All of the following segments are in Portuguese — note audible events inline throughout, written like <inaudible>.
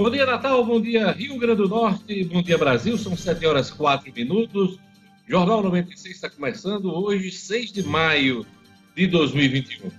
Bom dia, Natal. Bom dia, Rio Grande do Norte. Bom dia, Brasil. São 7 horas 4 minutos. Jornal 96 está começando hoje, 6 de maio de 2021.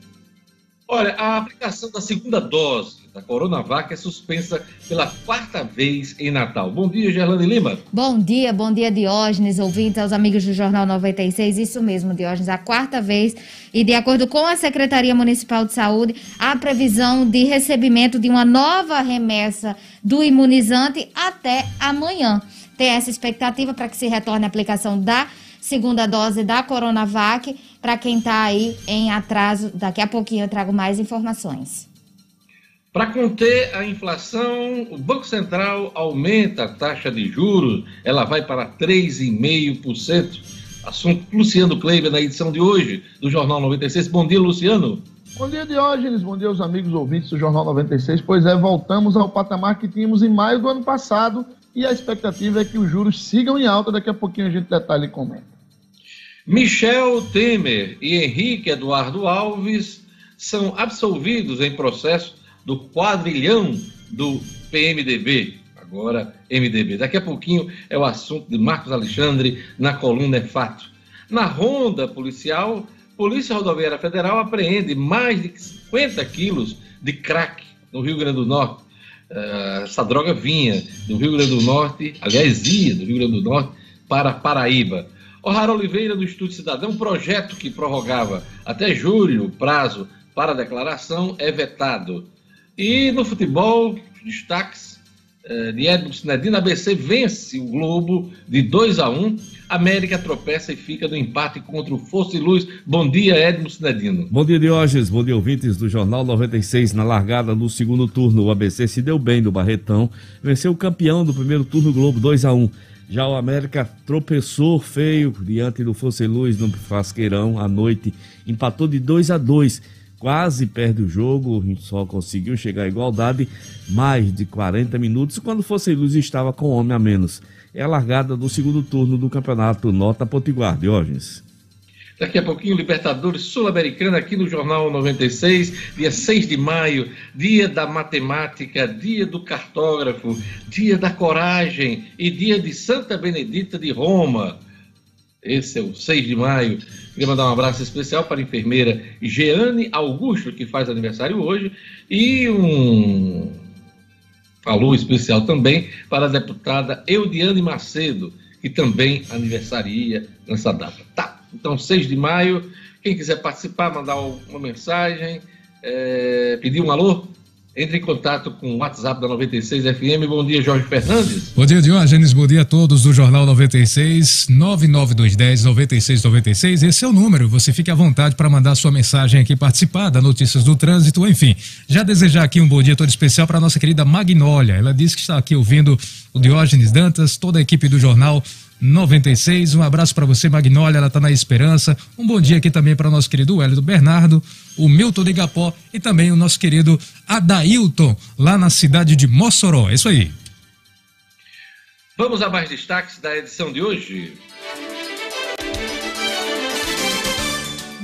Olha, a aplicação da segunda dose da Coronavac é suspensa pela quarta vez em Natal. Bom dia, Gerlane Lima. Bom dia, bom dia, Diógenes, ouvintes, aos amigos do Jornal 96. Isso mesmo, Diógenes, a quarta vez. E de acordo com a Secretaria Municipal de Saúde, há previsão de recebimento de uma nova remessa do imunizante até amanhã. Tem essa expectativa para que se retorne a aplicação da segunda dose da Coronavac. Para quem está aí em atraso, daqui a pouquinho eu trago mais informações. Para conter a inflação, o Banco Central aumenta a taxa de juros, ela vai para 3,5%. Assunto Luciano Kleiber na edição de hoje do Jornal 96. Bom dia, Luciano. Bom dia, Diógenes. Bom dia aos amigos ouvintes do Jornal 96. Pois é, voltamos ao patamar que tínhamos em maio do ano passado e a expectativa é que os juros sigam em alta. Daqui a pouquinho a gente detalha e comenta. Michel Temer e Henrique Eduardo Alves são absolvidos em processo do quadrilhão do PMDB, agora MDB. Daqui a pouquinho é o assunto de Marcos Alexandre na coluna É Fato. Na ronda policial, Polícia Rodoviária Federal apreende mais de 50 quilos de crack no Rio Grande do Norte. Uh, essa droga vinha do Rio Grande do Norte, aliás, ia do Rio Grande do Norte para Paraíba. O'Hara Oliveira, do Instituto Cidadão, um projeto que prorrogava até julho o prazo para declaração é vetado. E no futebol, destaques eh, de Edmo Sinedino, ABC vence o Globo de 2 a 1 América tropeça e fica no empate contra o Força e Luz. Bom dia, Edmo Sinedino. Bom dia, Diógenes. Bom dia, ouvintes do Jornal 96. Na largada no segundo turno, o ABC se deu bem do Barretão, venceu o campeão do primeiro turno Globo 2 a 1 já o América tropeçou feio diante do Força e Luz no Frasqueirão à noite, empatou de 2 a 2 quase perde o jogo, só conseguiu chegar à igualdade mais de 40 minutos quando Fosse Luz estava com homem a menos. É a largada do segundo turno do campeonato Nota Potiguar, Diógenes. Daqui a pouquinho, Libertadores Sul-Americana aqui no Jornal 96, dia 6 de maio, dia da matemática, dia do cartógrafo, dia da coragem e dia de Santa Benedita de Roma. Esse é o 6 de maio. Queria mandar um abraço especial para a enfermeira Jeane Augusto, que faz aniversário hoje, e um alô especial também para a deputada Eudiane Macedo, que também aniversaria nessa data. Tá, então 6 de maio, quem quiser participar, mandar uma mensagem, é, pedir um alô, entre em contato com o WhatsApp da 96 FM. Bom dia, Jorge Fernandes. Bom dia, Diógenes. Bom dia a todos do Jornal 96, 99210 9696. Esse é o número. Você fique à vontade para mandar sua mensagem aqui, participar da Notícias do Trânsito. Enfim, já desejar aqui um bom dia todo especial para nossa querida Magnólia. Ela disse que está aqui ouvindo o Diógenes Dantas, toda a equipe do Jornal 96. Um abraço para você, Magnólia, ela está na esperança. Um bom dia aqui também para o nosso querido Hélio Bernardo, o Milton de Igapó e também o nosso querido Adailton, lá na cidade de Mossoró. É isso aí. Vamos a mais destaques da edição de hoje.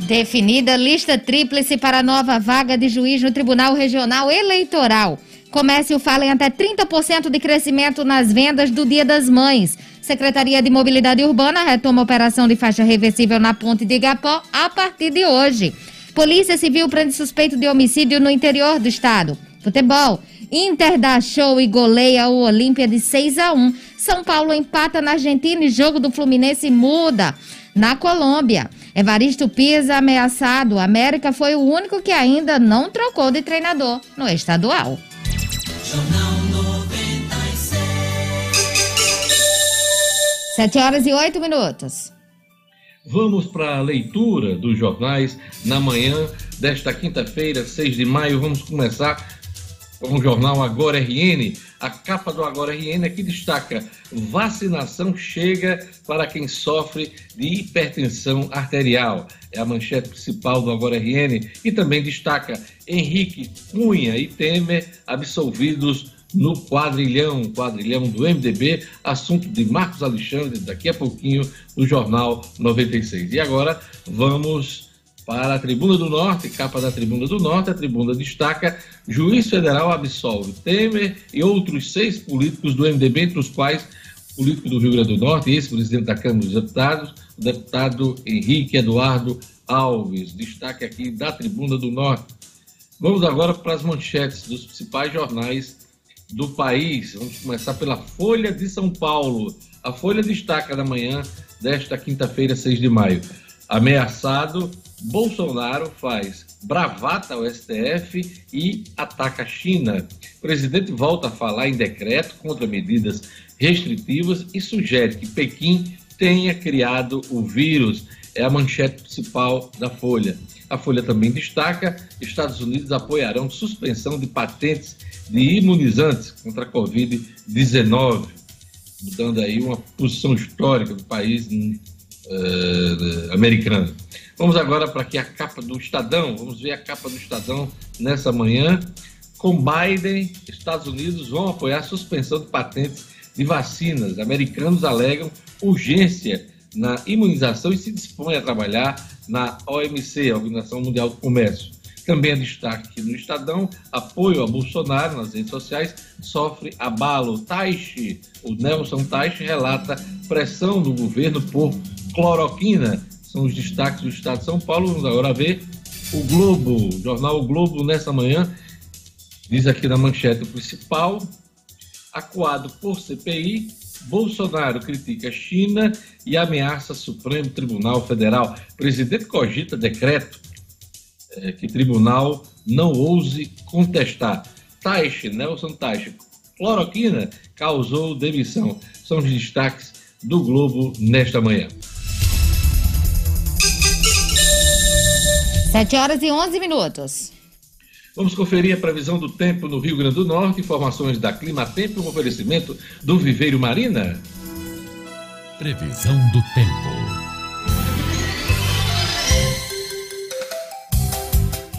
Definida lista tríplice para nova vaga de juiz no Tribunal Regional Eleitoral. Comércio fala em até 30% de crescimento nas vendas do Dia das Mães. Secretaria de Mobilidade Urbana retoma operação de faixa reversível na ponte de Igapó a partir de hoje. Polícia Civil prende suspeito de homicídio no interior do estado. Futebol. Inter dá show e goleia o Olímpia de 6 a 1. São Paulo empata na Argentina e jogo do Fluminense muda. Na Colômbia, Evaristo Pisa ameaçado. América foi o único que ainda não trocou de treinador no estadual. Jornal 7 horas e 8 minutos. Vamos para a leitura dos jornais na manhã desta quinta-feira, 6 de maio. Vamos começar com o jornal Agora RN. A capa do Agora RN aqui destaca: vacinação chega para quem sofre de hipertensão arterial. É a manchete principal do Agora RN. E também destaca: Henrique Cunha e Temer absolvidos no quadrilhão, quadrilhão do MDB, assunto de Marcos Alexandre, daqui a pouquinho, no Jornal 96. E agora vamos Para a Tribuna do Norte, capa da Tribuna do Norte, a tribuna destaca: juiz federal absolve Temer e outros seis políticos do MDB, entre os quais político do Rio Grande do Norte, ex-presidente da Câmara dos Deputados, o deputado Henrique Eduardo Alves. Destaque aqui da Tribuna do Norte. Vamos agora para as manchetes dos principais jornais do país. Vamos começar pela Folha de São Paulo. A Folha destaca na manhã desta quinta-feira, 6 de maio. Ameaçado, Bolsonaro faz bravata ao STF e ataca a China. O presidente volta a falar em decreto contra medidas restritivas e sugere que Pequim tenha criado o vírus. É a manchete principal da Folha. A Folha também destaca: Estados Unidos apoiarão suspensão de patentes de imunizantes contra a Covid-19, mudando aí uma posição histórica do país uh, americano. Vamos agora para aqui a capa do Estadão. Vamos ver a capa do Estadão nessa manhã. Com Biden, Estados Unidos vão apoiar a suspensão de patentes de vacinas. Americanos alegam urgência na imunização e se dispõem a trabalhar na OMC, Organização Mundial do Comércio. Também é destaque no Estadão, apoio a Bolsonaro nas redes sociais sofre abalo. Taixe, o Nelson Taixe relata pressão do governo por cloroquina. São os destaques do Estado de São Paulo. Vamos agora ver o Globo, o jornal o Globo nessa manhã, diz aqui na manchete principal, acuado por CPI, Bolsonaro critica China e ameaça Supremo Tribunal Federal. Presidente cogita decreto é, que tribunal não ouse contestar. Taixe, Nelson Taixe, cloroquina causou demissão. São os destaques do Globo nesta manhã. 7 horas e 11 minutos. Vamos conferir a previsão do tempo no Rio Grande do Norte, informações da Clima Tempo, um oferecimento do Viveiro Marina. Previsão do tempo.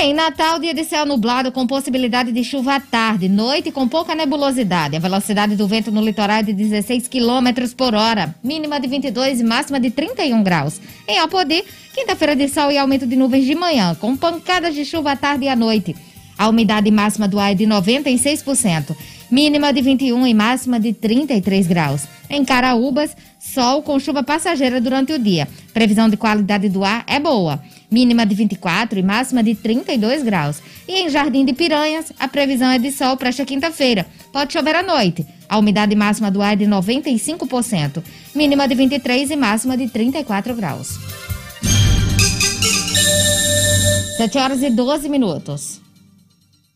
Em Natal, dia de céu nublado com possibilidade de chuva à tarde, noite com pouca nebulosidade. A velocidade do vento no litoral é de 16 km por hora, mínima de 22 e máxima de 31 graus. Em Apodi, quinta-feira de sol e aumento de nuvens de manhã, com pancadas de chuva à tarde e à noite. A umidade máxima do ar é de 96%, mínima de 21 e máxima de 33 graus. Em Caraúbas, sol com chuva passageira durante o dia. Previsão de qualidade do ar é boa, mínima de 24 e máxima de 32 graus. E em Jardim de Piranhas, a previsão é de sol para esta quinta-feira. Pode chover à noite. A umidade máxima do ar é de 95%, mínima de 23 e máxima de 34 graus. 7 horas e 12 minutos.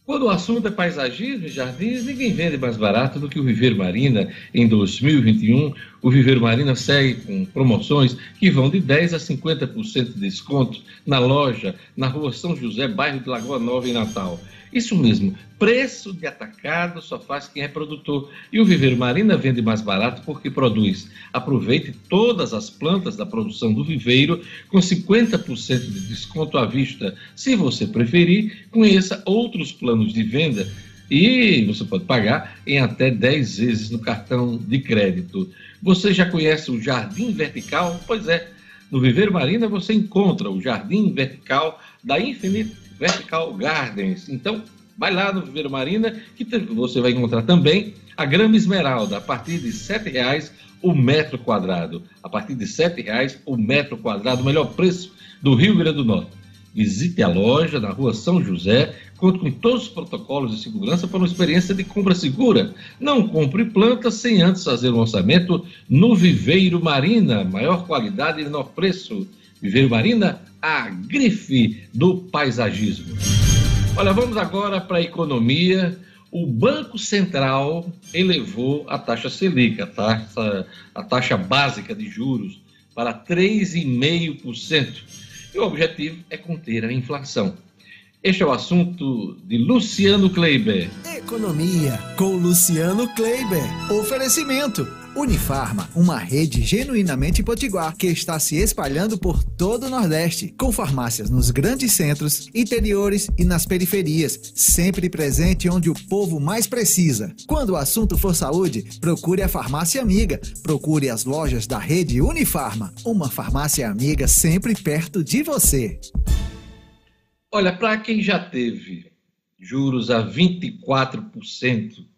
Quando o assunto é paisagismo e jardins, ninguém vende mais barato do que o Viveiro Marina. Em 2021, o Viveiro Marina segue com promoções que vão de 10% a 50% de desconto na loja, na rua São José, bairro de Lagoa Nova, em Natal. Isso mesmo, preço de atacado só faz quem é produtor. E o Viveiro Marina vende mais barato porque produz. Aproveite todas as plantas da produção do viveiro com 50% de desconto à vista. Se você preferir, conheça outros planos de venda e você pode pagar em até 10 vezes no cartão de crédito. Você já conhece o Jardim Vertical? Pois é, no Viveiro Marina você encontra o Jardim Vertical da Infinite Vertical Gardens. Então, vai lá no Viveiro Marina que você vai encontrar também a grama esmeralda a partir de R$ reais o metro quadrado. A partir de R$ reais o metro quadrado, o melhor preço do Rio Grande do Norte. Visite a loja na rua São José, conte com todos os protocolos de segurança para uma experiência de compra segura. Não compre plantas sem antes fazer um orçamento no Viveiro Marina, maior qualidade e menor preço. Viveiro Marina, a grife do paisagismo. Olha, vamos agora para a economia. O Banco Central elevou a taxa Selic, a taxa, a taxa básica de juros, para 3,5%. E o objetivo é conter a inflação. Este é o assunto de Luciano Kleiber. Economia com Luciano Kleiber. Oferecimento. Unifarma, uma rede genuinamente potiguar que está se espalhando por todo o Nordeste, com farmácias nos grandes centros, interiores e nas periferias, sempre presente onde o povo mais precisa. Quando o assunto for saúde, procure a farmácia amiga. Procure as lojas da rede Unifarma, uma farmácia amiga sempre perto de você. Olha, para quem já teve juros a 24%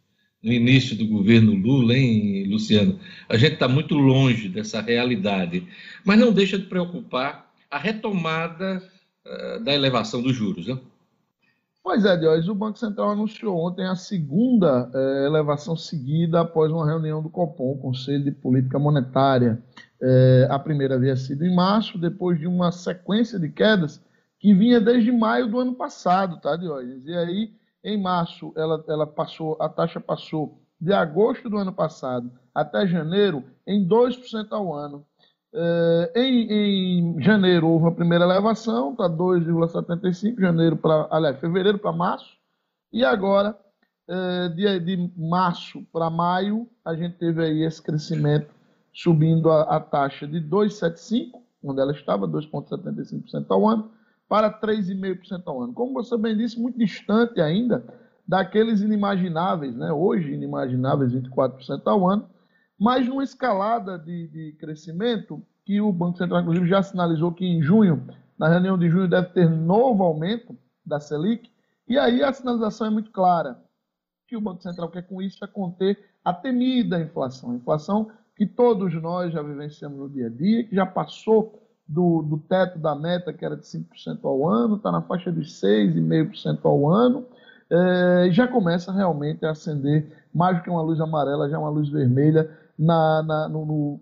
no início do governo Lula, hein, Luciano? A gente está muito longe dessa realidade. Mas não deixa de preocupar a retomada uh, da elevação dos juros, né? Pois é, Diógenes, o Banco Central anunciou ontem a segunda eh, elevação seguida após uma reunião do COPOM, Conselho de Política Monetária. Eh, a primeira havia sido em março, depois de uma sequência de quedas que vinha desde maio do ano passado, tá, Diógenes? E aí, em março, ela, ela passou, a taxa passou de agosto do ano passado até janeiro em 2% ao ano. É, em, em, janeiro houve a primeira elevação, para 2,75, janeiro para, aliás, fevereiro para março, e agora, é, de, de março para maio, a gente teve aí esse crescimento subindo a, a taxa de 2,75, onde ela estava, 2,75% ao ano, para 3,5% ao ano. Como você bem disse, muito distante ainda daqueles inimagináveis, né? hoje inimagináveis 24% ao ano, mas numa escalada de, de crescimento que o Banco Central, inclusive, já sinalizou que em junho, na reunião de junho, deve ter novo aumento da Selic, e aí a sinalização é muito clara, que o Banco Central quer com isso é conter a temida inflação, a inflação que todos nós já vivenciamos no dia a dia, que já passou do, do teto da meta, que era de 5% ao ano, está na faixa de 6,5% ao ano, é, já começa realmente a acender mais do que uma luz amarela, já uma luz vermelha na, na no, no,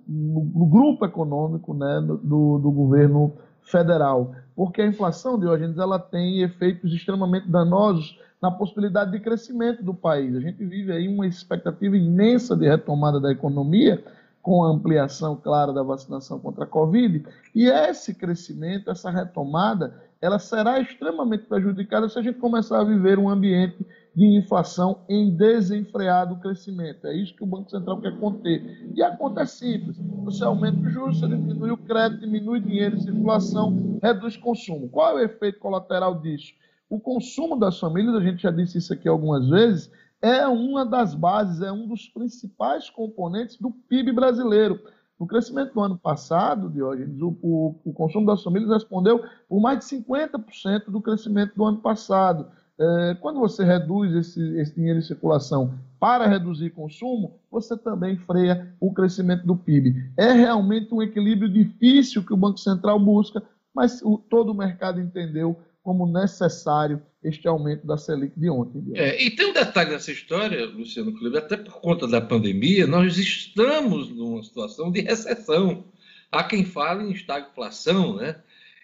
no, grupo econômico né, do, do governo federal. Porque a inflação, Diógenes, ela tem efeitos extremamente danosos na possibilidade de crescimento do país. A gente vive aí uma expectativa imensa de retomada da economia, com a ampliação, claro, da vacinação contra a Covid, e esse crescimento, essa retomada, ela será extremamente prejudicada se a gente começar a viver um ambiente de inflação em desenfreado crescimento. É isso que o Banco Central quer conter. E a conta é simples. Você aumenta o juros, você diminui o crédito, diminui dinheiro em circulação, reduz consumo. Qual é o efeito colateral disso? O consumo das famílias, a gente já disse isso aqui algumas vezes, é uma das bases, é um dos principais componentes do PIB brasileiro. No crescimento do ano passado, Diógenes, o, o, o consumo das famílias respondeu por mais de 50% do crescimento do ano passado. É, quando você reduz esse, esse dinheiro em circulação para reduzir consumo, você também freia o crescimento do PIB. É realmente um equilíbrio difícil que o Banco Central busca, mas o, todo o mercado entendeu como necessário este aumento da Selic de ontem. É, e tem um detalhe nessa história, Luciano Kleber, até por conta da pandemia, nós estamos numa situação de recessão. Há quem fale em estagflação, né?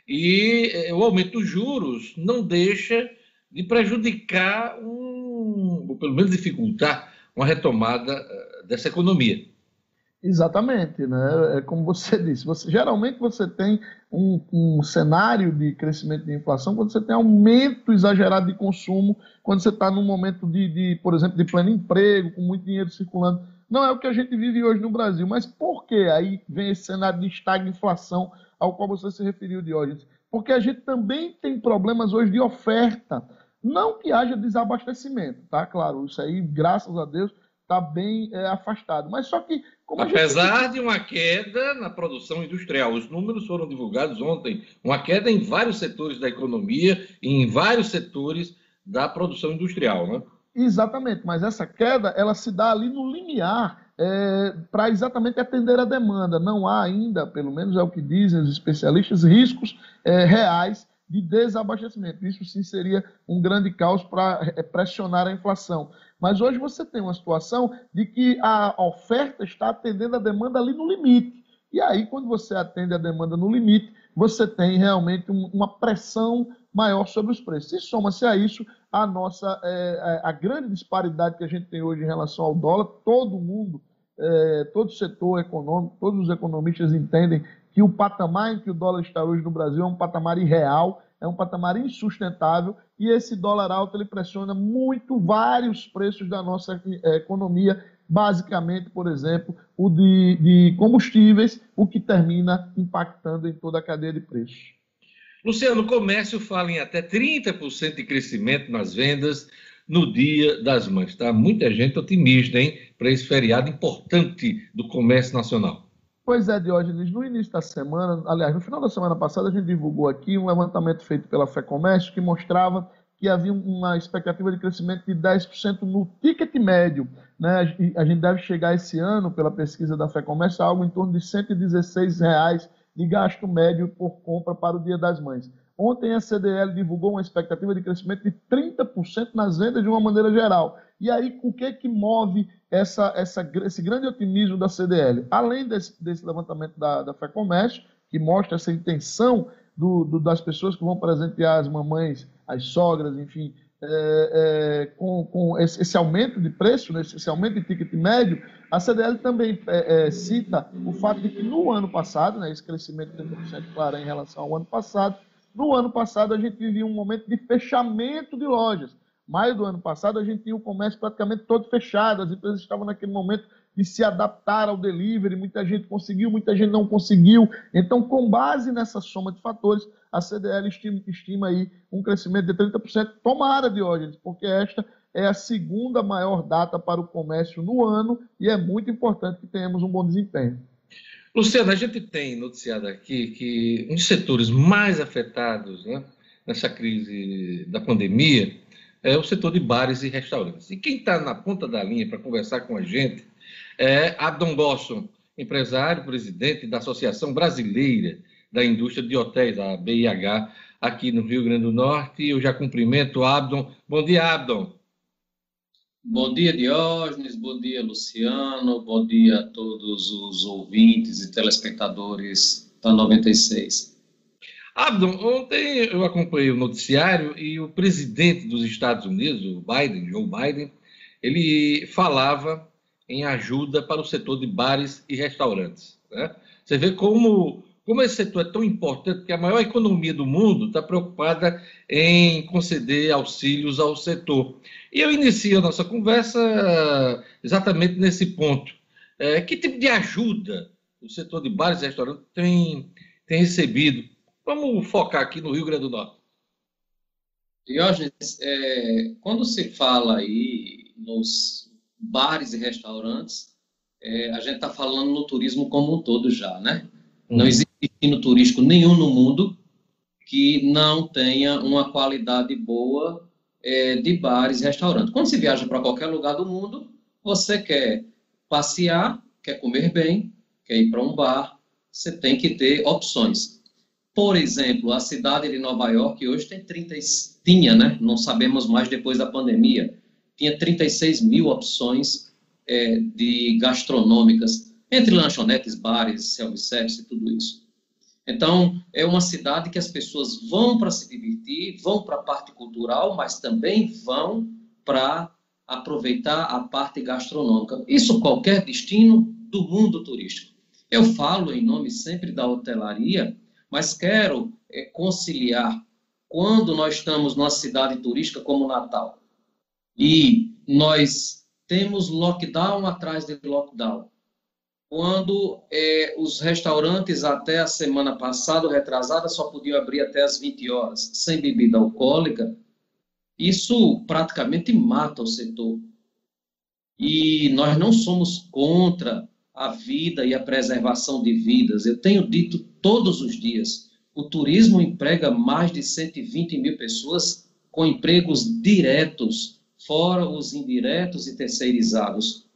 E é, o aumento dos juros não deixa de prejudicar, um, ou pelo menos dificultar, uma retomada eh, dessa economia. Exatamente, né? É como você <laughs> disse. Você, geralmente você tem um, um, cenário de crescimento de inflação quando você tem aumento exagerado de consumo, quando você está num momento de, de, por exemplo, de pleno emprego, com muito dinheiro circulando. Não é o que a gente vive hoje no Brasil. Mas por que aí vem esse cenário de estagflação ao qual você se referiu, Diógenes? Porque a gente também tem problemas hoje de oferta. Não que haja desabastecimento, tá? Claro, isso aí, graças a Deus, está bem é, afastado. Mas só que. Apesar gente... de uma queda na produção industrial, os números foram divulgados ontem, uma queda em vários setores da economia e em vários setores da produção industrial, né? Exatamente, mas essa queda ela se dá ali no limiar é, para exatamente atender a demanda. Não há ainda, pelo menos é o que dizem os especialistas, riscos é, reais de desabastecimento. Isso sim seria um grande caos para é, pressionar a inflação. Mas hoje você tem uma situação de que a oferta está atendendo a demanda ali no limite. E aí, quando você atende a demanda no limite, você tem realmente uma pressão maior sobre os preços. E soma-se a isso a nossa é, a grande disparidade que a gente tem hoje em relação ao dólar. Todo mundo, é, todo setor econômico, todos os economistas entendem que o patamar em que o dólar está hoje no Brasil é um patamar irreal, é um patamar insustentável e esse dólar alto ele pressiona muito vários preços da nossa eh, economia, basicamente, por exemplo, o de, de combustíveis, o que termina impactando em toda a cadeia de preços. Luciano, o comércio fala em até 30% de crescimento nas vendas no Dia das Mães. Tá? Muita gente otimista, hein, para esse feriado importante do comércio nacional. Pois é, Diógenes, no início da semana, aliás, no final da semana passada, a gente divulgou aqui um levantamento feito pela FEComércio que mostrava que havia uma expectativa de crescimento de 10% no ticket médio. Né? A gente deve chegar esse ano, pela pesquisa da FEComércio, a algo em torno de 116 reais de gasto médio por compra para o Dia das Mães. Ontem a CDL divulgou uma expectativa de crescimento de 30% nas vendas de uma maneira geral. E aí, o que que move essa, essa, esse grande otimismo da CDL? Além desse, desse levantamento da, da FEComércio, que mostra essa intenção do, do, das pessoas que vão presentear as mamães, as sogras, enfim, é, é, com, com esse, esse, aumento de preço, né, esse aumento de ticket médio, a CDL também é, é, cita o fato de que no ano passado, né, esse crescimento de 30%, claro, em relação ao ano passado, no ano passado a gente vivia um momento de fechamento de lojas maio do ano passado, a gente tinha o comércio praticamente todo fechado, as empresas estavam naquele momento de se adaptar ao delivery, muita gente conseguiu, muita gente não conseguiu. Então, com base nessa soma de fatores, a CDL estima, estima aí um crescimento de 30%. Tomara, Diógenes, porque esta é a segunda maior data para o comércio no ano e é muito importante que tenhamos um bom desempenho. Luciano, a gente tem noticiado aqui que um dos setores mais afetados né, nessa crise da pandemia é o setor de bares e restaurantes. E quem está na ponta da linha para conversar com a gente é Abdon Bosson, empresário, presidente da Associação Brasileira da Indústria de Hotéis, a BIH, aqui no Rio Grande do Norte. Eu já cumprimento o Abdon. Bom dia, Abdon. Bom dia, Diógenes. Bom dia, Luciano. Bom dia a todos os ouvintes e telespectadores da 96. Abdon, ontem eu acompanhei o noticiário e o presidente dos Estados Unidos, o Biden, Joe Biden, ele falava em ajuda para o setor de bares e restaurantes. Né? Você vê como, como esse setor é tão importante que a maior economia do mundo está preocupada em conceder auxílios ao setor. E eu inicio a nossa conversa exatamente nesse ponto. É, que tipo de ajuda o setor de bares e restaurantes tem, tem recebido? Vamos focar aqui no Rio Grande do Norte. Diógenes, é, quando se fala aí nos bares e restaurantes, é, a gente está falando no turismo como um todo já, né? Hum. Não existe destino turístico nenhum no mundo que não tenha uma qualidade boa é, de bares e restaurantes. Quando se viaja para qualquer lugar do mundo, você quer passear, quer comer bem, quer ir para um bar, você tem que ter opções. Por exemplo, a cidade de Nova York hoje tem 30, tinha, né? Não sabemos mais depois da pandemia, tinha 36 mil opções é, de gastronômicas, entre lanchonetes, bares, self-service e tudo isso. Então, é uma cidade que as pessoas vão para se divertir, vão para a parte cultural, mas também vão para aproveitar a parte gastronômica. Isso qualquer destino do mundo turístico. Eu falo em nome sempre da hotelaria, mas quero é, conciliar quando nós estamos numa cidade turística como Natal e nós temos lockdown atrás de lockdown. Quando é, os restaurantes até a semana passada, retrasada, só podiam abrir até as 20 horas, sem bebida alcoólica, isso praticamente mata o setor. E nós não somos contra a vida e a preservação de vidas. Eu tenho dito todos os dias, o turismo emprega mais de 120 mil pessoas com empregos diretos, fora os indiretos e terceirizados.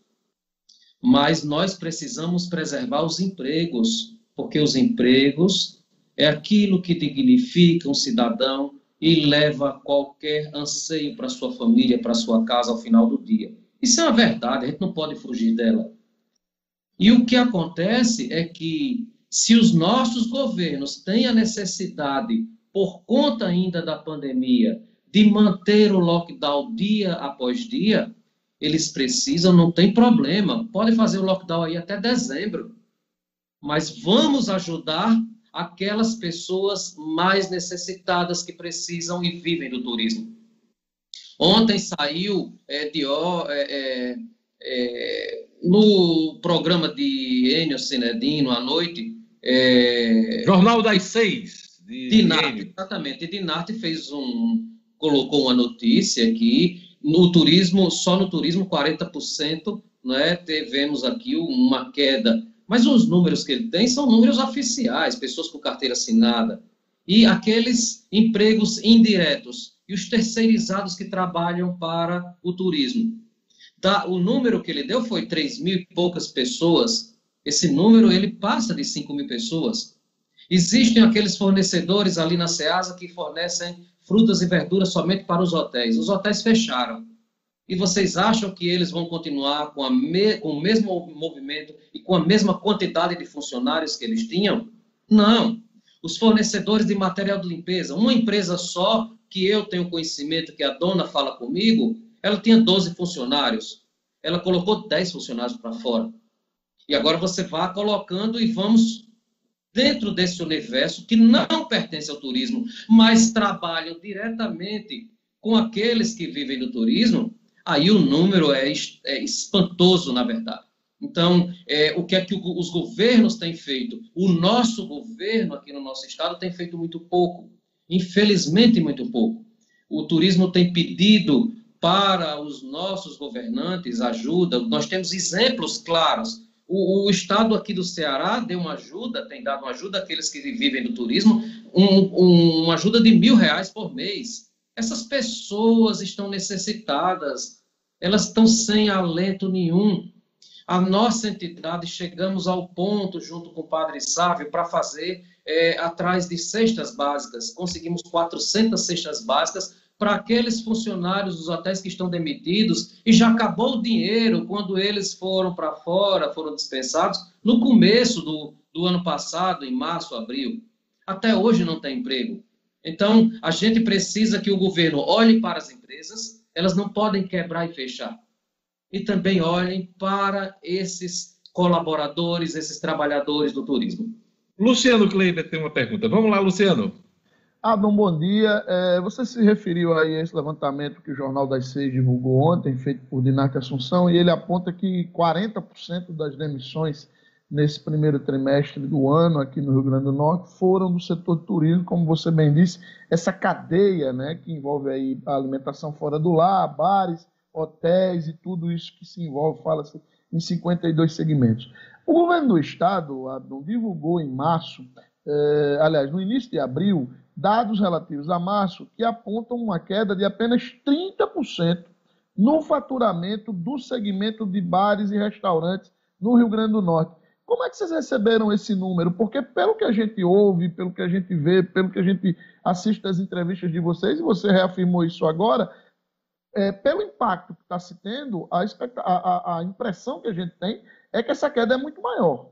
Mas nós precisamos preservar os empregos, porque os empregos é aquilo que dignifica um cidadão e leva qualquer anseio para sua família, para sua casa ao final do dia. Isso é uma verdade, a gente não pode fugir dela. E o que acontece é que, se os nossos governos têm a necessidade, por conta ainda da pandemia, de manter o lockdown dia após dia, eles precisam, não tem problema, pode fazer o lockdown aí até dezembro. Mas vamos ajudar aquelas pessoas mais necessitadas que precisam e vivem do turismo. Ontem saiu é, de, é, é, no programa de Enio Cinedino à noite. É... Jornal das Seis. De Dinarte, exatamente. Dinarte fez um. colocou uma notícia que no turismo, só no turismo, 40%, né, tivemos aqui uma queda. Mas os números que ele tem são números oficiais, pessoas com carteira assinada, e aqueles empregos indiretos, e os terceirizados que trabalham para o turismo. Tá, o número que ele deu foi 3 mil e poucas pessoas. Esse número ele passa de 5 mil pessoas. Existem aqueles fornecedores ali na Ceasa que fornecem frutas e verduras somente para os hotéis. Os hotéis fecharam. E vocês acham que eles vão continuar com, me, com o mesmo movimento e com a mesma quantidade de funcionários que eles tinham? Não. Os fornecedores de material de limpeza, uma empresa só que eu tenho conhecimento, que a dona fala comigo, ela tinha 12 funcionários. Ela colocou 10 funcionários para fora. E agora você vai colocando e vamos dentro desse universo que não pertence ao turismo, mas trabalham diretamente com aqueles que vivem do turismo, aí o número é, é espantoso, na verdade. Então, é, o que é que os governos têm feito? O nosso governo aqui no nosso estado tem feito muito pouco, infelizmente muito pouco. O turismo tem pedido para os nossos governantes ajuda, nós temos exemplos claros. O, o, estado aqui do Ceará deu uma ajuda, tem dado uma ajuda àqueles que vivem do turismo, um, um, uma ajuda de mil reais por mês. Essas pessoas estão necessitadas, elas estão sem alento nenhum. A nossa entidade chegamos ao ponto, junto com o Padre Sávio, para fazer é, atrás de cestas básicas. Conseguimos 400 cestas básicas para aqueles funcionários dos hotéis que estão demitidos e já acabou o dinheiro quando eles foram para fora, foram dispensados no começo do, do ano passado, em março, abril. Até hoje não tem emprego. Então, a gente precisa que o governo olhe para as empresas, elas não podem quebrar e fechar. E também olhem para esses colaboradores, esses trabalhadores do turismo. Luciano Kleiber tem uma pergunta. Vamos lá, Luciano. Adão, bom dia. É, você se referiu aí a esse levantamento que o Jornal das Seis divulgou ontem, feito por Dinarte Assunção, e ele aponta que 40% das demissões nesse primeiro trimestre do ano aqui no Rio Grande do Norte foram do setor turismo, como você bem disse, essa cadeia né, que envolve aí a alimentação fora do lar, bares, hotéis e tudo isso que se envolve, fala-se em 52 segmentos. O governo do estado, Adão, divulgou em março, eh, aliás, no início de abril, dados relativos a março que apontam uma queda de apenas 30% no faturamento do segmento de bares e restaurantes no Rio Grande do Norte. Como é que vocês receberam esse número? Porque pelo que a gente ouve, pelo que a gente vê, pelo que a gente assiste às entrevistas de vocês, e você reafirmou isso agora, é, pelo impacto que está se tendo, a, a, a impressão que a gente tem é que essa queda é muito maior.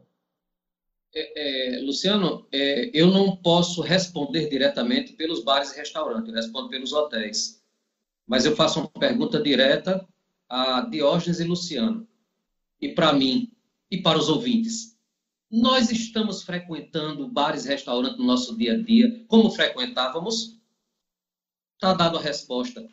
É, é, Luciano, é, eu não posso responder diretamente pelos bares e restaurantes, eu respondo pelos hotéis. Mas eu faço uma pergunta direta a Diógenes e Luciano, e para mim, e para os ouvintes. Nós estamos frequentando bares e restaurantes no nosso dia a dia, como frequentávamos? Está dada a resposta.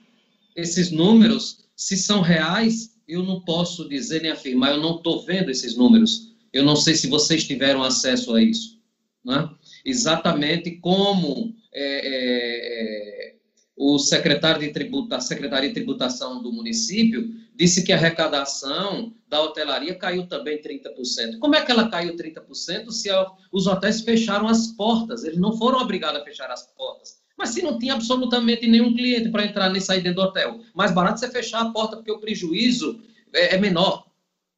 Esses números, se são reais, eu não posso dizer nem afirmar, eu não estou vendo esses números eu não sei se vocês tiveram acesso a isso. Né? Exatamente como é, é, o secretário de tributa, a Secretaria de Tributação do município disse que a arrecadação da hotelaria caiu também 30%. Como é que ela caiu 30% se os hotéis fecharam as portas? Eles não foram obrigados a fechar as portas. Mas se não tinha absolutamente nenhum cliente para entrar nem sair dentro do hotel, mais barato você fechar a porta porque o prejuízo é, é menor.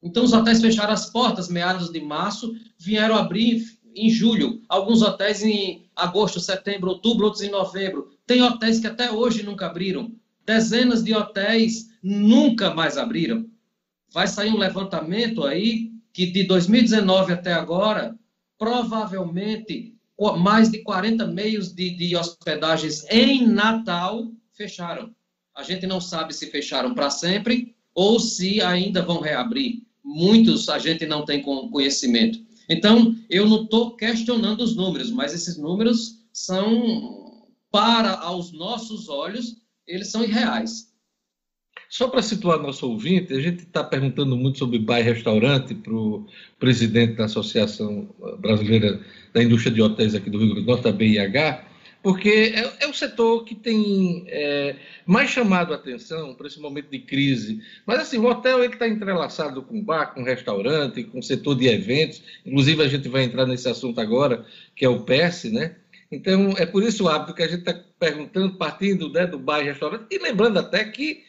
Então, os hotéis fecharam as portas meados de março, vieram abrir em julho. Alguns hotéis em agosto, setembro, outubro, outros em novembro. Tem hotéis que até hoje nunca abriram. Dezenas de hotéis nunca mais abriram. Vai sair um levantamento aí que de 2019 até agora, provavelmente mais de 40 meios de, de hospedagens em Natal fecharam. A gente não sabe se fecharam para sempre ou se ainda vão reabrir muitos a gente não tem conhecimento. Então, eu não estou questionando os números, mas esses números são, para aos nossos olhos, eles são irreais. Só para situar nosso ouvinte, a gente está perguntando muito sobre bar restaurante para o presidente da Associação Brasileira da Indústria de Hotéis aqui do Rio Grande do Norte, a BIH, porque é, é o setor que tem é, mais chamado a atenção para esse momento de crise. Mas assim, o hotel está entrelaçado com bar, com restaurante, com setor de eventos. Inclusive, a gente vai entrar nesse assunto agora, que é o PES, né? Então, é por isso o hábito que a gente está perguntando, partindo né, do bar e restaurante, e lembrando até que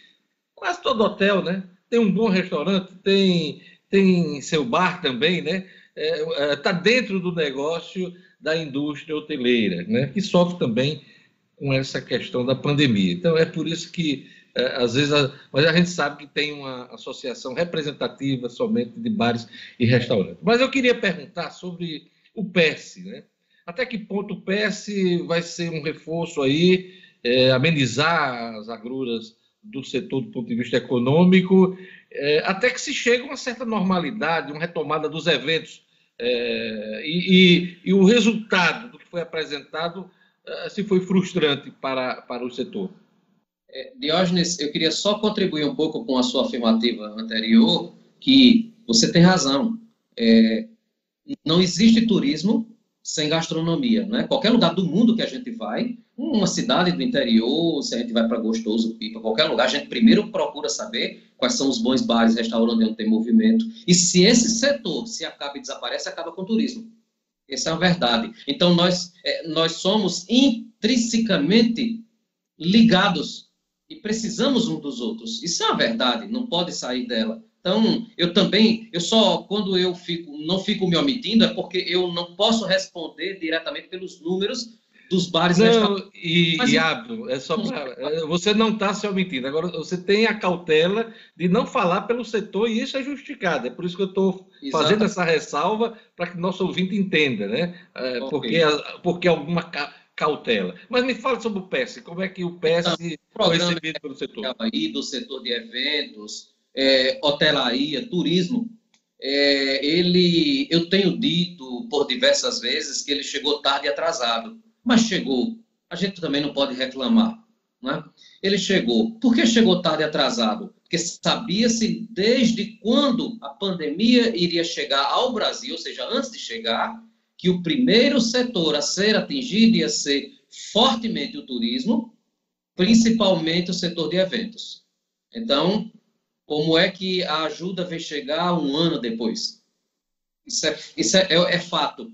quase todo hotel né, tem um bom restaurante, tem, tem seu bar também, né? Está é, é, tá dentro do negócio da indústria hoteleira, né, que sofre também com essa questão da pandemia. Então, é por isso que, é, às vezes, a, mas a gente sabe que tem uma associação representativa somente de bares e restaurantes. Mas eu queria perguntar sobre o PES, né? Até que ponto o PES vai ser um reforço aí, é, amenizar as agruras do setor do ponto de vista econômico, é, até que se chegue a uma certa normalidade, uma retomada dos eventos é, e, e, o resultado do que foi apresentado é, se foi frustrante para, para o setor. É, Diógenes, eu queria só contribuir um pouco com a sua afirmativa anterior, que você tem razão. É, não existe turismo sem gastronomia, né? Qualquer lugar do mundo que a gente vai, uma cidade do interior, se a gente vai para Gostoso, Pipa, qualquer lugar, a gente primeiro procura saber quais são os bons bares, restaurantes onde tem movimento. E se esse setor se acaba e desaparece, acaba com o turismo. Essa é a verdade. Então, nós, é, nós somos intrinsecamente ligados e precisamos um dos outros. Isso é a verdade, não pode sair dela. Então, eu também, eu só, quando eu fico, não fico me omitindo, é porque eu não posso responder diretamente pelos números dos bares não, e, Mas, e Abdo, é só pra, é, você não está se omitindo. Agora, você tem a cautela de não falar pelo setor e isso é justificado. É por isso que eu estou fazendo essa ressalva para que nosso ouvinte entenda, né? É, okay. porque, porque alguma cautela. Mas me fala sobre o PES. Como é que o PES foi recebido pelo setor? Aí, do setor de eventos, é, hotelaria, turismo, é, ele, eu tenho dito por diversas vezes que ele chegou tarde e atrasado, mas chegou. A gente também não pode reclamar. Né? Ele chegou. Por que chegou tarde e atrasado? Porque sabia-se desde quando a pandemia iria chegar ao Brasil, ou seja, antes de chegar, que o primeiro setor a ser atingido ia ser fortemente o turismo, principalmente o setor de eventos. Então, como é que a ajuda vem chegar um ano depois? Isso é, isso é, é, é fato.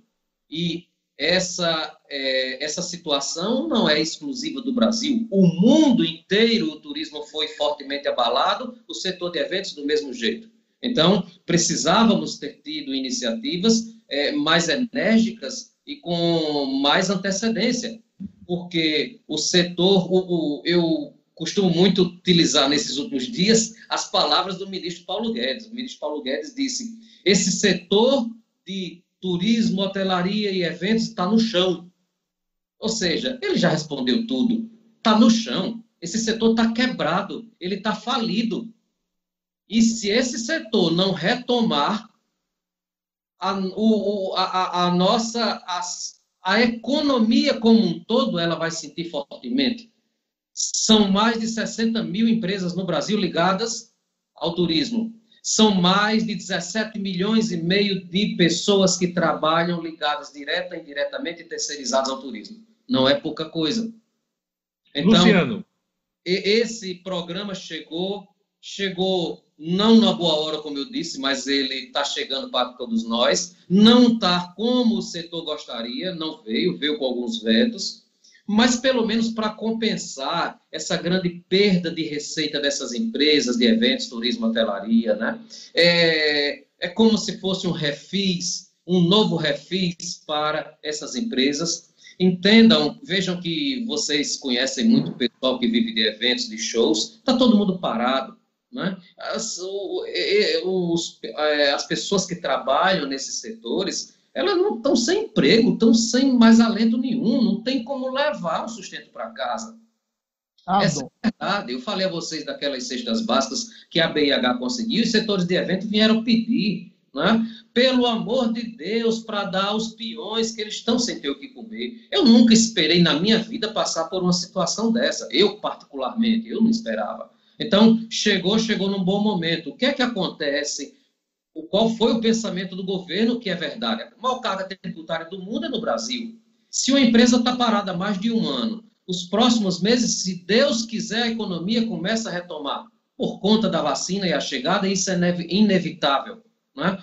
E essa, é, essa situação não é exclusiva do Brasil. O mundo inteiro, o turismo foi fortemente abalado, o setor de eventos do mesmo jeito. Então, precisávamos ter tido iniciativas é, mais enérgicas e com mais antecedência, porque o setor, o, o, eu costumo muito utilizar nesses últimos dias as palavras do ministro Paulo Guedes. O ministro Paulo Guedes disse: esse setor de turismo, hotelaria e eventos está no chão. Ou seja, ele já respondeu tudo. Está no chão. Esse setor está quebrado. Ele está falido. E se esse setor não retomar, a, o, a, a nossa a, economia como um todo ela vai sentir fortemente. São mais de 60 mil empresas no Brasil ligadas ao turismo. São mais de 17 milhões e meio de pessoas que trabalham ligadas direta e indiretamente e terceirizadas ao turismo. Não é pouca coisa. Então, Luciano. esse programa chegou, chegou não na boa hora, como eu disse, mas ele está chegando para todos nós. Não está como o setor gostaria, não veio, veio com alguns vetos mas pelo menos para compensar essa grande perda de receita dessas empresas de eventos, turismo, hotelaria, né? É, é como se fosse um refis, um novo refis para essas empresas. Entendam, vejam que vocês conhecem muito o pessoal que vive de eventos, de shows, está todo mundo parado. Né? As, o, os, é, as pessoas que trabalham nesses setores elas não estão sem emprego, estão sem mais alento nenhum, não tem como levar o sustento para casa. Ah, Essa bom. é a verdade. Eu falei a vocês daquelas cestas básicas que a BIH conseguiu, os setores de evento vieram pedir, né? pelo amor de Deus, para dar aos peões que eles estão sem ter o que comer. Eu nunca esperei na minha vida passar por uma situação dessa. Eu, particularmente, eu não esperava. Então, chegou, chegou num bom momento. O que é que acontece qual foi o pensamento do governo, que é verdade. A maior carga tributária do mundo é no Brasil. Se uma empresa está parada há mais de um ano, os próximos meses, se Deus quiser, a economia começa a retomar por conta da vacina e a chegada, isso é inevitável. Né?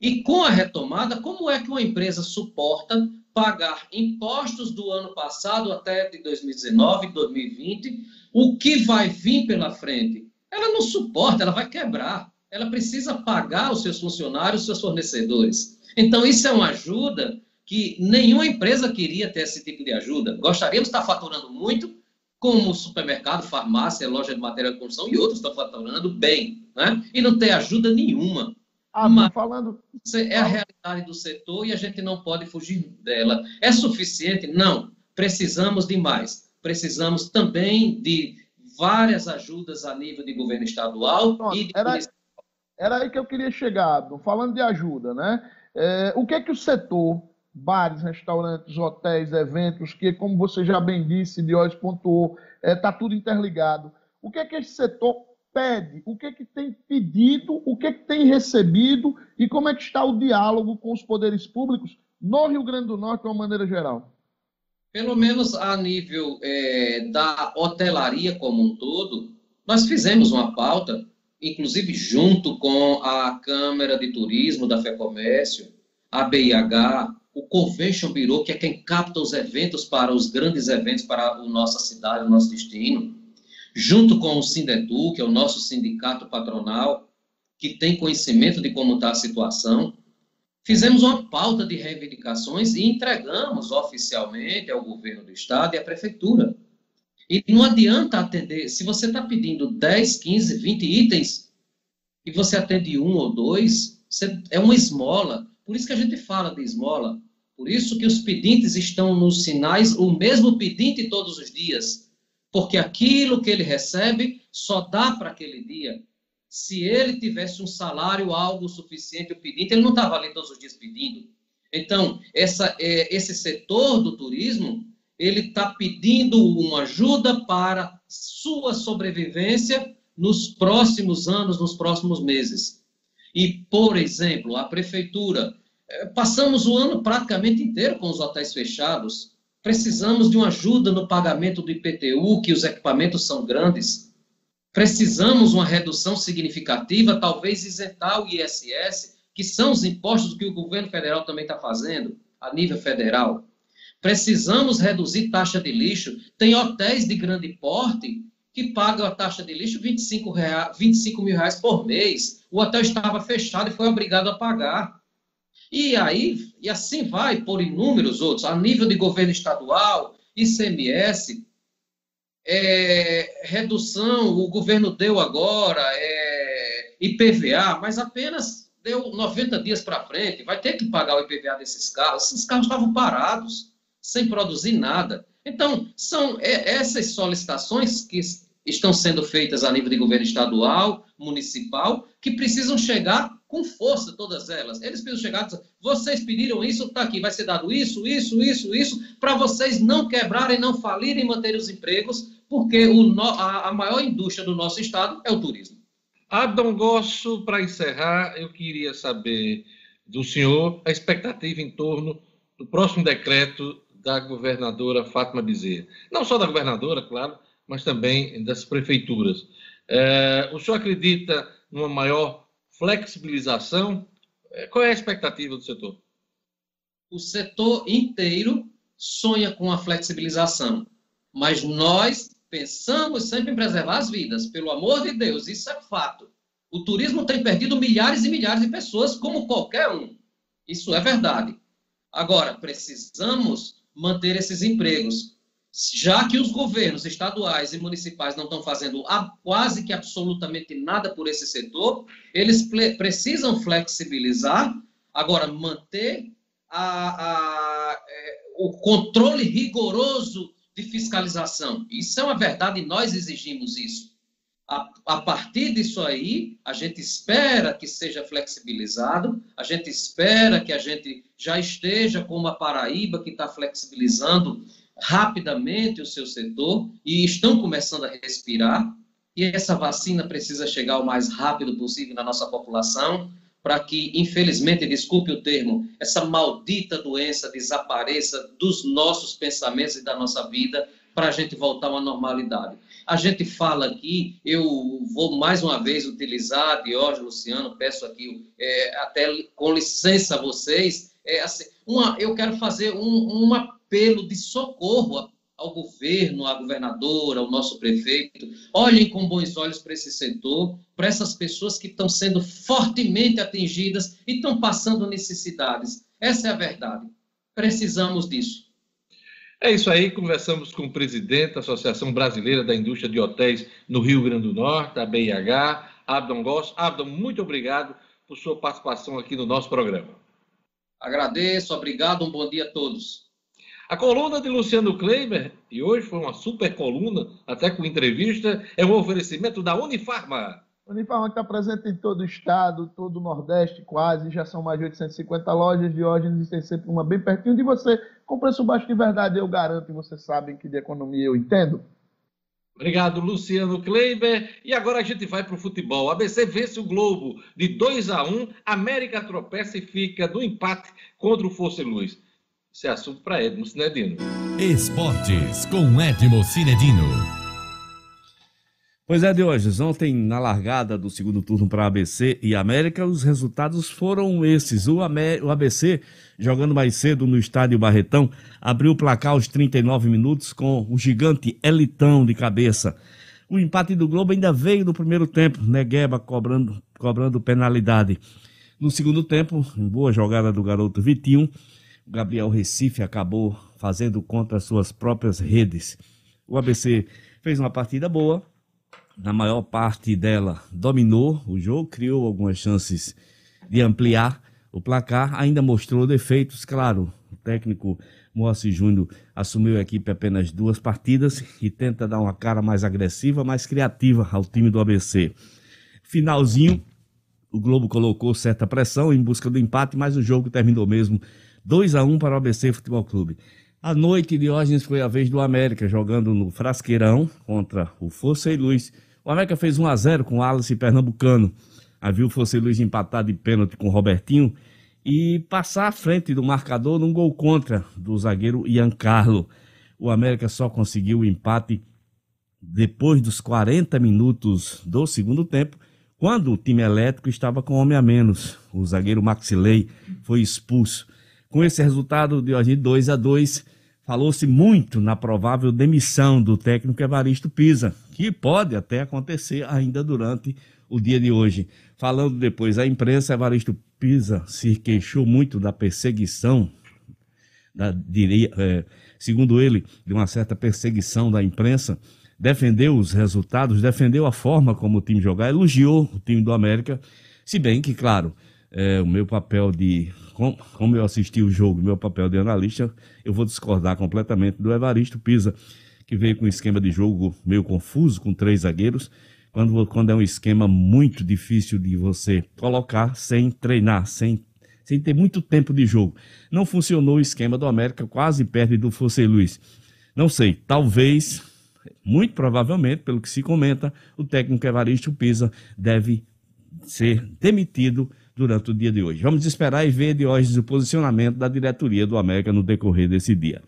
E com a retomada, como é que uma empresa suporta pagar impostos do ano passado até de 2019, 2020, o que vai vir pela frente? Ela não suporta, ela vai quebrar. Ela precisa pagar os seus funcionários, os seus fornecedores. Então, isso é uma ajuda que nenhuma empresa queria ter esse tipo de ajuda. Gostaríamos de estar faturando muito, como supermercado, farmácia, loja de matéria de construção e outros estão faturando bem, né? E não ter ajuda nenhuma. Ah, Mas falando. É a realidade do setor e a gente não pode fugir dela. É suficiente? Não. Precisamos de mais. Precisamos também de várias ajudas a nível de governo estadual Pronto, e de era, era aí que eu queria chegar, falando de ajuda, né? É, o que é que o setor bares, restaurantes, hotéis, eventos, que, como você já bem disse, Diógenes pontuou, está é, tá tudo interligado. O que é que esse setor pede? O que é que tem pedido? O que é que tem recebido? E como é que está o diálogo com os poderes públicos no Rio Grande do Norte, de uma maneira geral? Pelo menos a nível é, da hotelaria como um todo, nós fizemos uma pauta, inclusive junto com a Câmara de Turismo da FEComércio, a BIH, o Convention Bureau, que é quem capta os eventos para os grandes eventos para a nossa cidade, o nosso destino, junto com o Sindetu, que é o nosso sindicato patronal, que tem conhecimento de como está a situação, fizemos uma pauta de reivindicações e entregamos oficialmente ao governo do estado e à prefeitura. E não adianta atender, se você está pedindo 10, 15, 20 itens e você atende um ou dois, é uma esmola. Por isso que a gente fala de esmola. Por isso que os pedintes estão nos sinais, o mesmo pedinte todos os dias. Porque aquilo que ele recebe só dá para aquele dia. Se ele tivesse um salário algo suficiente, o pedinte, ele não estava ali todos os dias pedindo. Então, essa, é, esse setor do turismo, ele está pedindo uma ajuda para sua sobrevivência nos próximos anos, nos próximos meses. E, por exemplo, a prefeitura é, passamos o ano praticamente inteiro com os hotéis fechados. Precisamos de uma ajuda no pagamento do IPTU, que os equipamentos são grandes. Precisamos uma redução significativa, talvez isentar o ISS, que são os impostos que o governo federal também está fazendo, a nível federal. Precisamos reduzir taxa de lixo. Tem hotéis de grande porte que pagam a taxa de lixo 25, reais, 25 mil reais por mês. O hotel estava fechado e foi obrigado a pagar. E aí, e assim vai por inúmeros outros, a nível de governo estadual, ICMS, é, redução, o governo deu agora, é, IPVA, mas apenas deu 90 dias para frente, vai ter que pagar o IPVA desses carros. Esses carros estavam parados, sem produzir nada. Então, são é, essas solicitações que estão sendo feitas a nível de governo estadual, municipal, que precisam chegar com força, todas elas. Eles precisam chegar vocês pediram isso, está aqui, vai ser dado isso, isso, isso, isso, para vocês não quebrarem, não falirem, manter os empregos, porque o, a, a maior indústria do nosso estado é o turismo. Adão Gosso, para encerrar, eu queria saber do senhor a expectativa em torno do próximo decreto da governadora Fátima Bezerra. Não só da governadora, claro, mas também das prefeituras. É, o senhor acredita numa maior flexibilização. É, qual é a expectativa do setor? O setor inteiro sonha com a flexibilização, mas nós pensamos sempre em preservar as vidas, pelo amor de Deus, isso é fato. O turismo tem perdido milhares e milhares de pessoas, como qualquer um. Isso é verdade. Agora, precisamos manter esses empregos já que os governos estaduais e municipais não estão fazendo quase que absolutamente nada por esse setor, eles precisam flexibilizar, agora manter a, a, é, o controle rigoroso de fiscalização. Isso é uma verdade e nós exigimos isso. A, a, partir disso aí, a gente espera que seja flexibilizado, a gente espera que a gente já esteja como a Paraíba, que está flexibilizando rapidamente o seu setor e estão começando a respirar. E essa vacina precisa chegar o mais rápido possível na nossa população para que, infelizmente, desculpe o termo, essa maldita doença desapareça dos nossos pensamentos e da nossa vida para a gente voltar uma normalidade. A gente fala aqui, eu vou mais uma vez utilizar, Diógenes, Luciano, peço aqui, é, até com licença a vocês, é, assim, uma, eu quero fazer um, um apelo de socorro ao governo, à governadora, ao nosso prefeito. Olhem com bons olhos para esse setor, para essas pessoas que estão sendo fortemente atingidas e estão passando necessidades. Essa é a verdade. Precisamos disso. É isso aí, conversamos com o presidente da Associação Brasileira da Indústria de Hotéis no Rio Grande do Norte, a BIH, Abdon Goss. Abdon, muito obrigado por sua participação aqui no nosso programa. Agradeço, obrigado, um bom dia a todos. A coluna de Luciano Kleiber, e hoje foi uma super coluna, até com entrevista, é um oferecimento da Unifarma. Unifarma que está presente em todo o estado, todo o Nordeste quase, já são mais de 850 lojas de hoje, e tem sempre uma bem pertinho de você, com preço baixo de verdade, eu garanto, e vocês sabem que de economia eu entendo. Obrigado, Luciano Kleiber. E agora a gente vai para o futebol. ABC vence o Globo de 2 a 1 América tropeça e fica no empate contra o Força Luz. Isso é assunto para Edmo Cinedino. Esportes com Edmo Cinedino. Pois é, de hoje. Ontem, na largada do segundo turno para ABC e América, os resultados foram esses. O, ABC, jogando mais cedo no estádio Barretão, abriu o placar aos 39 minutos com o gigante Elitão de cabeça. O empate do Globo ainda veio no primeiro tempo, Negueba cobrando, cobrando penalidade. No segundo tempo, em boa jogada do garoto Vitinho, o Gabriel Recife acabou fazendo contra suas próprias redes. O ABC fez uma partida boa, na maior parte dela, dominou o jogo, criou algumas chances de ampliar o placar, ainda mostrou defeitos, claro. O técnico Moacir Júnior assumiu a equipe apenas duas partidas e tenta dar uma cara mais agressiva, mais criativa ao time do ABC. Finalzinho, o Globo colocou certa pressão em busca do empate, mas o jogo terminou mesmo 2 a 1 para o ABC Futebol Clube. A noite de hoje foi a vez do América, jogando no Frasqueirão contra o Força e Luz. O América fez 1 a 0 com o Alice Pernambucano. Havia o Força e Luz empatado de pênalti com o Robertinho e passar à frente do marcador num gol contra do zagueiro Ian Carlo. O América só conseguiu o empate depois dos 40 minutos do segundo tempo, quando o time elétrico estava com homem a menos. O zagueiro Maxilei foi expulso. Com esse resultado de hoje 2 a 2, falou-se muito na provável demissão do técnico Evaristo Pisa, que pode até acontecer ainda durante o dia de hoje. Falando depois à imprensa, Evaristo Pisa se queixou muito da perseguição, da, diria, é, segundo ele, de uma certa perseguição da imprensa, defendeu os resultados, defendeu a forma como o time jogar, elogiou o time do América, se bem que, claro, é, o meu papel de. Como, como eu assisti o jogo, meu papel de analista, eu vou discordar completamente do Evaristo Pisa, que veio com um esquema de jogo meio confuso, com três zagueiros, quando, quando é um esquema muito difícil de você colocar sem treinar, sem, sem ter muito tempo de jogo. Não funcionou o esquema do América, quase perto do Fosse Luiz. Não sei, talvez, muito provavelmente, pelo que se comenta, o técnico Evaristo Pisa deve ser demitido durante o dia de hoje. Vamos esperar e ver de hoje o posicionamento da diretoria do América no decorrer desse dia.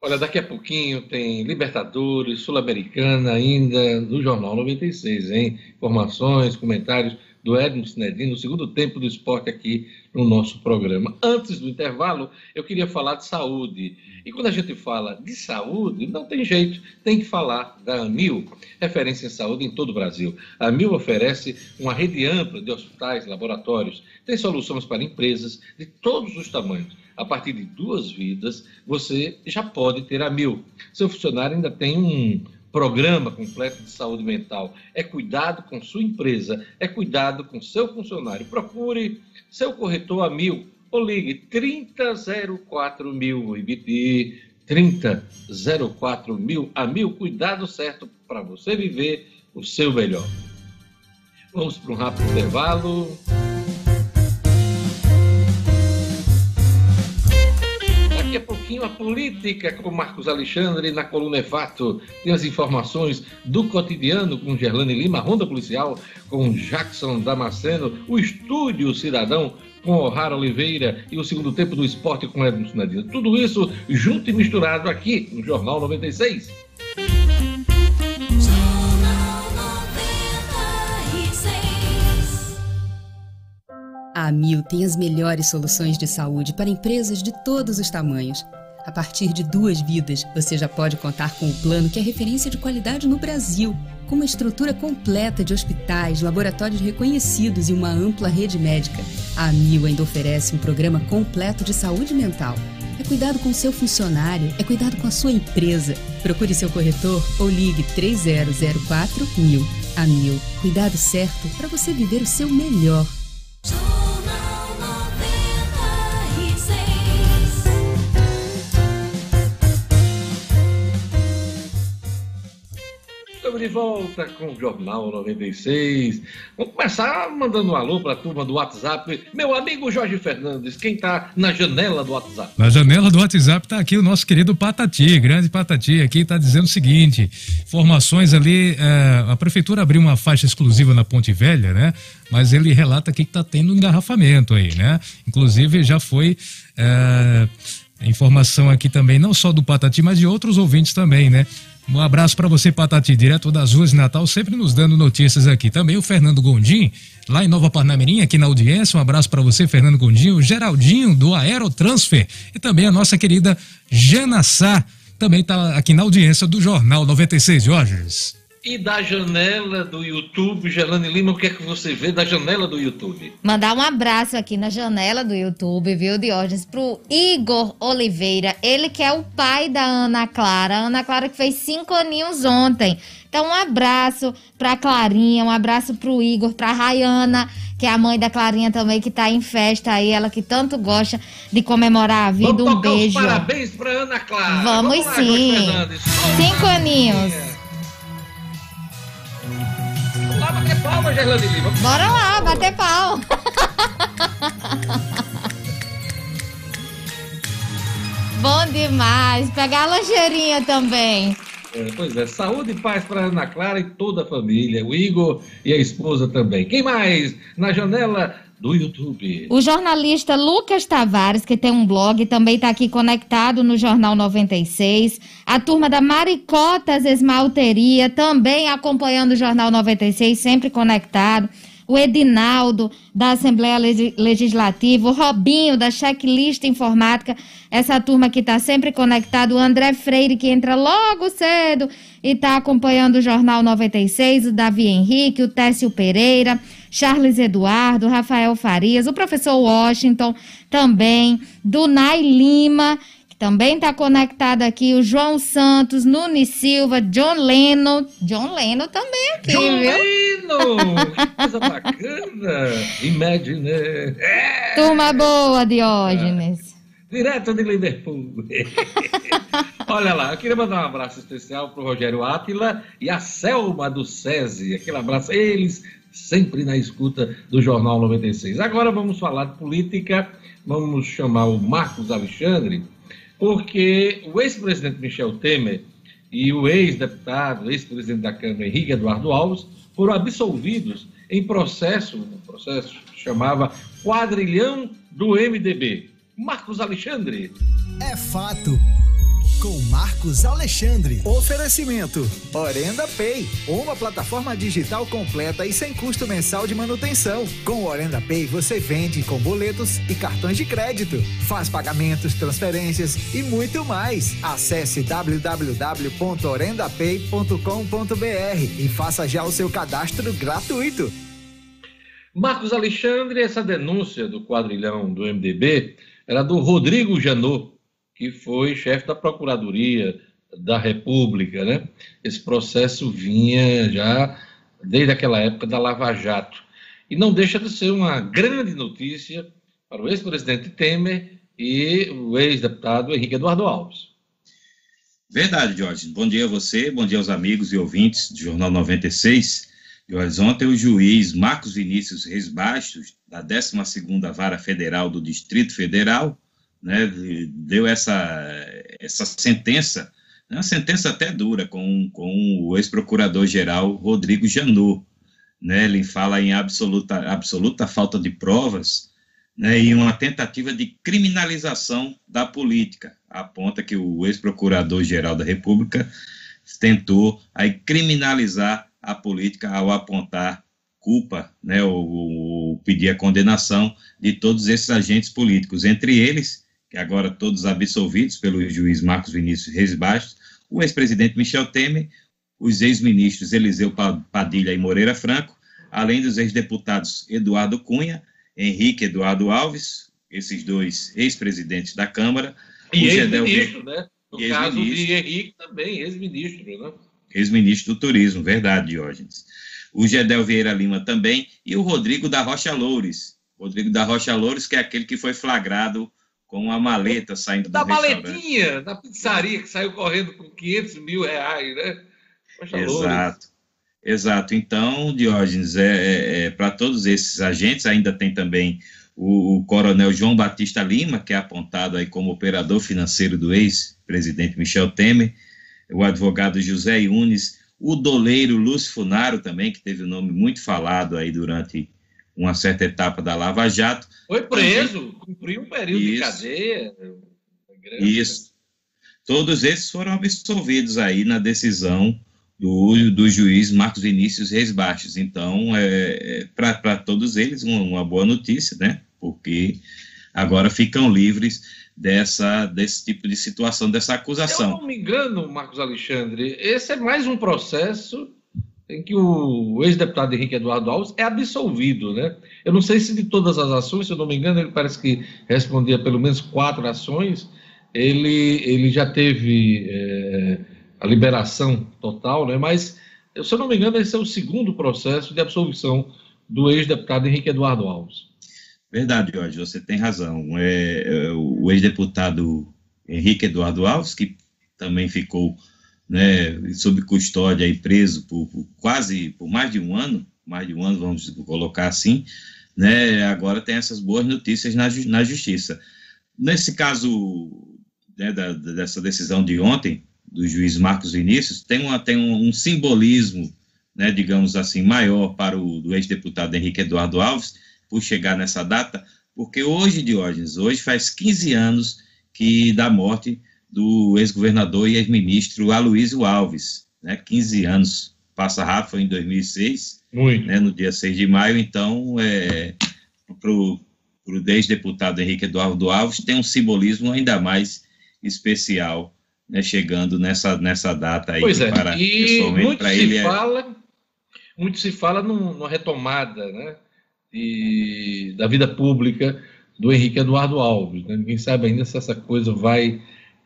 Olha, daqui a pouquinho tem Libertadores, Sul-Americana ainda no Jornal 96, hein? Informações, comentários do Edmo Sinedino, no segundo tempo do esporte aqui no nosso programa. Antes do intervalo, eu queria falar de saúde. E quando a gente fala de saúde, não tem jeito, tem que falar da AMIL, referência em saúde em todo o Brasil. A AMIL oferece uma rede ampla de hospitais, laboratórios, tem soluções para empresas de todos os tamanhos. A partir de duas vidas, você já pode ter a AMIL. Seu funcionário ainda tem um programa completo de saúde mental. É cuidado com sua empresa, é cuidado com seu funcionário. Procure seu corretor a mil ou ligue 3004 mil, repetir 3004 mil a mil. Cuidado certo para você viver o seu melhor. Vamos para um rápido intervalo. Daqui a pouquinho a política com Marcos Alexandre na coluna Fato. Tem as informações do cotidiano com Gerlane Lima, Ronda Policial com Jackson Damasceno, o Estúdio Cidadão com O'Hara Oliveira e o segundo tempo do esporte com Edson Nadina. Tudo isso junto e misturado aqui no Jornal 96. A Mil tem as melhores soluções de saúde para empresas de todos os tamanhos. A partir de duas vidas, você já pode contar com o plano que é referência de qualidade no Brasil, com uma estrutura completa de hospitais, laboratórios reconhecidos e uma ampla rede médica. A Mil ainda oferece um programa completo de saúde mental. É cuidado com seu funcionário, é cuidado com a sua empresa. Procure seu corretor ou ligue 3004 mil. A Mil, cuidado certo para você viver o seu melhor. Estamos de volta com o Jornal 96. Vamos começar mandando um alô para a turma do WhatsApp. Meu amigo Jorge Fernandes, quem está na janela do WhatsApp? Na janela do WhatsApp está aqui o nosso querido Patati, grande Patati, aqui está dizendo o seguinte: informações ali, é, a prefeitura abriu uma faixa exclusiva na Ponte Velha, né? Mas ele relata aqui que está tendo um engarrafamento aí, né? Inclusive já foi. É, informação aqui também, não só do Patati, mas de outros ouvintes também, né? Um abraço para você, Patati, direto das ruas de Natal, sempre nos dando notícias aqui. Também o Fernando Gondim, lá em Nova Parnamirim, aqui na audiência. Um abraço para você, Fernando Gondim, o Geraldinho do Aerotransfer e também a nossa querida Jana Sá, também está aqui na audiência do Jornal 96, Jorge. E da janela do YouTube, Gelane Lima, o que é que você vê da janela do YouTube? Mandar um abraço aqui na janela do YouTube, viu, Diógenes, pro Igor Oliveira, ele que é o pai da Ana Clara, a Ana Clara que fez cinco aninhos ontem. Então, um abraço pra Clarinha, um abraço pro Igor, pra Rayana, que é a mãe da Clarinha também, que tá em festa aí, ela que tanto gosta de comemorar a vida. Vamos um beijo. parabéns pra Ana Clara. Vamos, Vamos lá, sim. Cinco aninhos. Lá bater palma, Gerlane Lima. Bora lá, bater palma. Bom demais. Pegar a lancheirinha também. É, pois é, saúde e paz para Ana Clara e toda a família, o Igor e a esposa também. Quem mais? Na janela do YouTube. O jornalista Lucas Tavares, que tem um blog, também está aqui conectado no Jornal 96. A turma da Maricotas Esmalteria, também acompanhando o Jornal 96, sempre conectado. O Edinaldo, da Assembleia Legislativa, o Robinho, da Checklist Informática, essa turma que está sempre conectado, o André Freire, que entra logo cedo e está acompanhando o Jornal 96, o Davi Henrique, o Técio Pereira, Charles Eduardo, Rafael Farias, o professor Washington também, Dunay Lima, que também está conectado aqui, o João Santos, Nunes Silva, John Leno, John Leno também aqui, John viu? Que coisa bacana! <laughs> Imagine! É. Turma boa, Diógenes. Direto de Liverpool. <laughs> Olha lá, eu queria mandar um abraço especial para o Rogério Átila e a Selma do SESI. Aquele abraço, eles sempre na escuta do Jornal 96. Agora vamos falar de política, vamos chamar o Marcos Alexandre, porque o ex-presidente Michel Temer e o ex-deputado, ex-presidente da Câmara Henrique Eduardo Alves foram absolvidos em processo, um processo que chamava Quadrilhão do MDB. Marcos Alexandre. É fato com Marcos Alexandre. Oferecimento: Orenda Pay, uma plataforma digital completa e sem custo mensal de manutenção. Com Orenda Pay você vende com boletos e cartões de crédito, faz pagamentos, transferências e muito mais. Acesse www.orendapay.com.br e faça já o seu cadastro gratuito. Marcos Alexandre, essa denúncia do quadrilhão do MDB era do Rodrigo Janot que foi chefe da Procuradoria da República, né? Esse processo vinha já desde aquela época da Lava Jato. E não deixa de ser uma grande notícia para o ex-presidente Temer e o ex-deputado Henrique Eduardo Alves. Verdade, Jorge. Bom dia a você, bom dia aos amigos e ouvintes do Jornal 96. Jorge, ontem o juiz Marcos Vinícius Reis Bastos, da 12ª Vara Federal do Distrito Federal, né, deu essa, essa sentença, né, uma sentença até dura, com, com o ex-procurador-geral Rodrigo Janot. Né, ele fala em absoluta, absoluta falta de provas né, e uma tentativa de criminalização da política. Aponta que o ex-procurador-geral da República tentou aí criminalizar a política ao apontar culpa, né, ou, ou, pedir a condenação de todos esses agentes políticos, entre eles, agora todos absolvidos pelo juiz Marcos Vinícius Reis Bastos, o ex-presidente Michel Temer, os ex-ministros Eliseu Padilha e Moreira Franco, além dos ex-deputados Eduardo Cunha, Henrique Eduardo Alves, esses dois ex-presidentes da Câmara, e ex-ministro, né? No caso de Henrique também, ex-ministro, né? Ex-ministro do Turismo, verdade, Diógenes. O Gedel Vieira Lima também, e o Rodrigo da Rocha Loures. Rodrigo da Rocha Loures, que é aquele que foi flagrado com uma maleta saindo da do maletinha, da pizzaria, que saiu correndo com 500 mil reais, né? Rocha Exato. Exato. Então, Diógenes, é, é, é para todos esses agentes, ainda tem também o, o, coronel João Batista Lima, que é apontado aí como operador financeiro do ex-presidente Michel Temer, o advogado José Yunes, o doleiro Lúcio Funaro também, que teve o um nome muito falado aí durante uma certa etapa da Lava Jato. Foi preso, cumpriu um período isso, de cadeia. Isso. Todos esses foram absolvidos aí na decisão do, do juiz Marcos Vinícius Reis Baixos. Então, é, é para todos eles, uma, uma boa notícia, né? porque agora ficam livres dessa, desse tipo de situação, dessa acusação. Se eu não me engano, Marcos Alexandre, esse é mais um processo em que o ex-deputado Henrique Eduardo Alves é absolvido, né? Eu não sei se de todas as ações, se eu não me engano, ele parece que respondia pelo menos quatro ações, ele, ele já teve é, a liberação total, né? Mas, se eu não me engano, esse é o segundo processo de absolvição do ex-deputado Henrique Eduardo Alves. Verdade, Jorge, você tem razão. É, é o ex-deputado Henrique Eduardo Alves, que também ficou né, sob custódia e preso por, por, quase por mais de um ano, mais de um ano, vamos colocar assim, né, agora tem essas boas notícias na, na justiça. Nesse caso né, da, dessa decisão de ontem, do juiz Marcos Vinícius, tem, uma, tem um, um simbolismo, né, digamos assim, maior para o ex-deputado Henrique Eduardo Alves, por chegar nessa data, porque hoje, Diógenes, hoje faz 15 anos que da morte do ex-governador e ex-ministro Aloysio Alves, né, 15 anos, passa foi em 2006, Muito. Né, no dia 6 de maio, então, é, para o ex-deputado Henrique Eduardo Alves, tem um simbolismo ainda mais especial, né, chegando nessa, nessa data aí. Pois é, para, e muito se, ele é fala, é... muito se fala numa retomada, né, de, da vida pública do Henrique Eduardo Alves. Né? Ninguém sabe ainda se essa coisa vai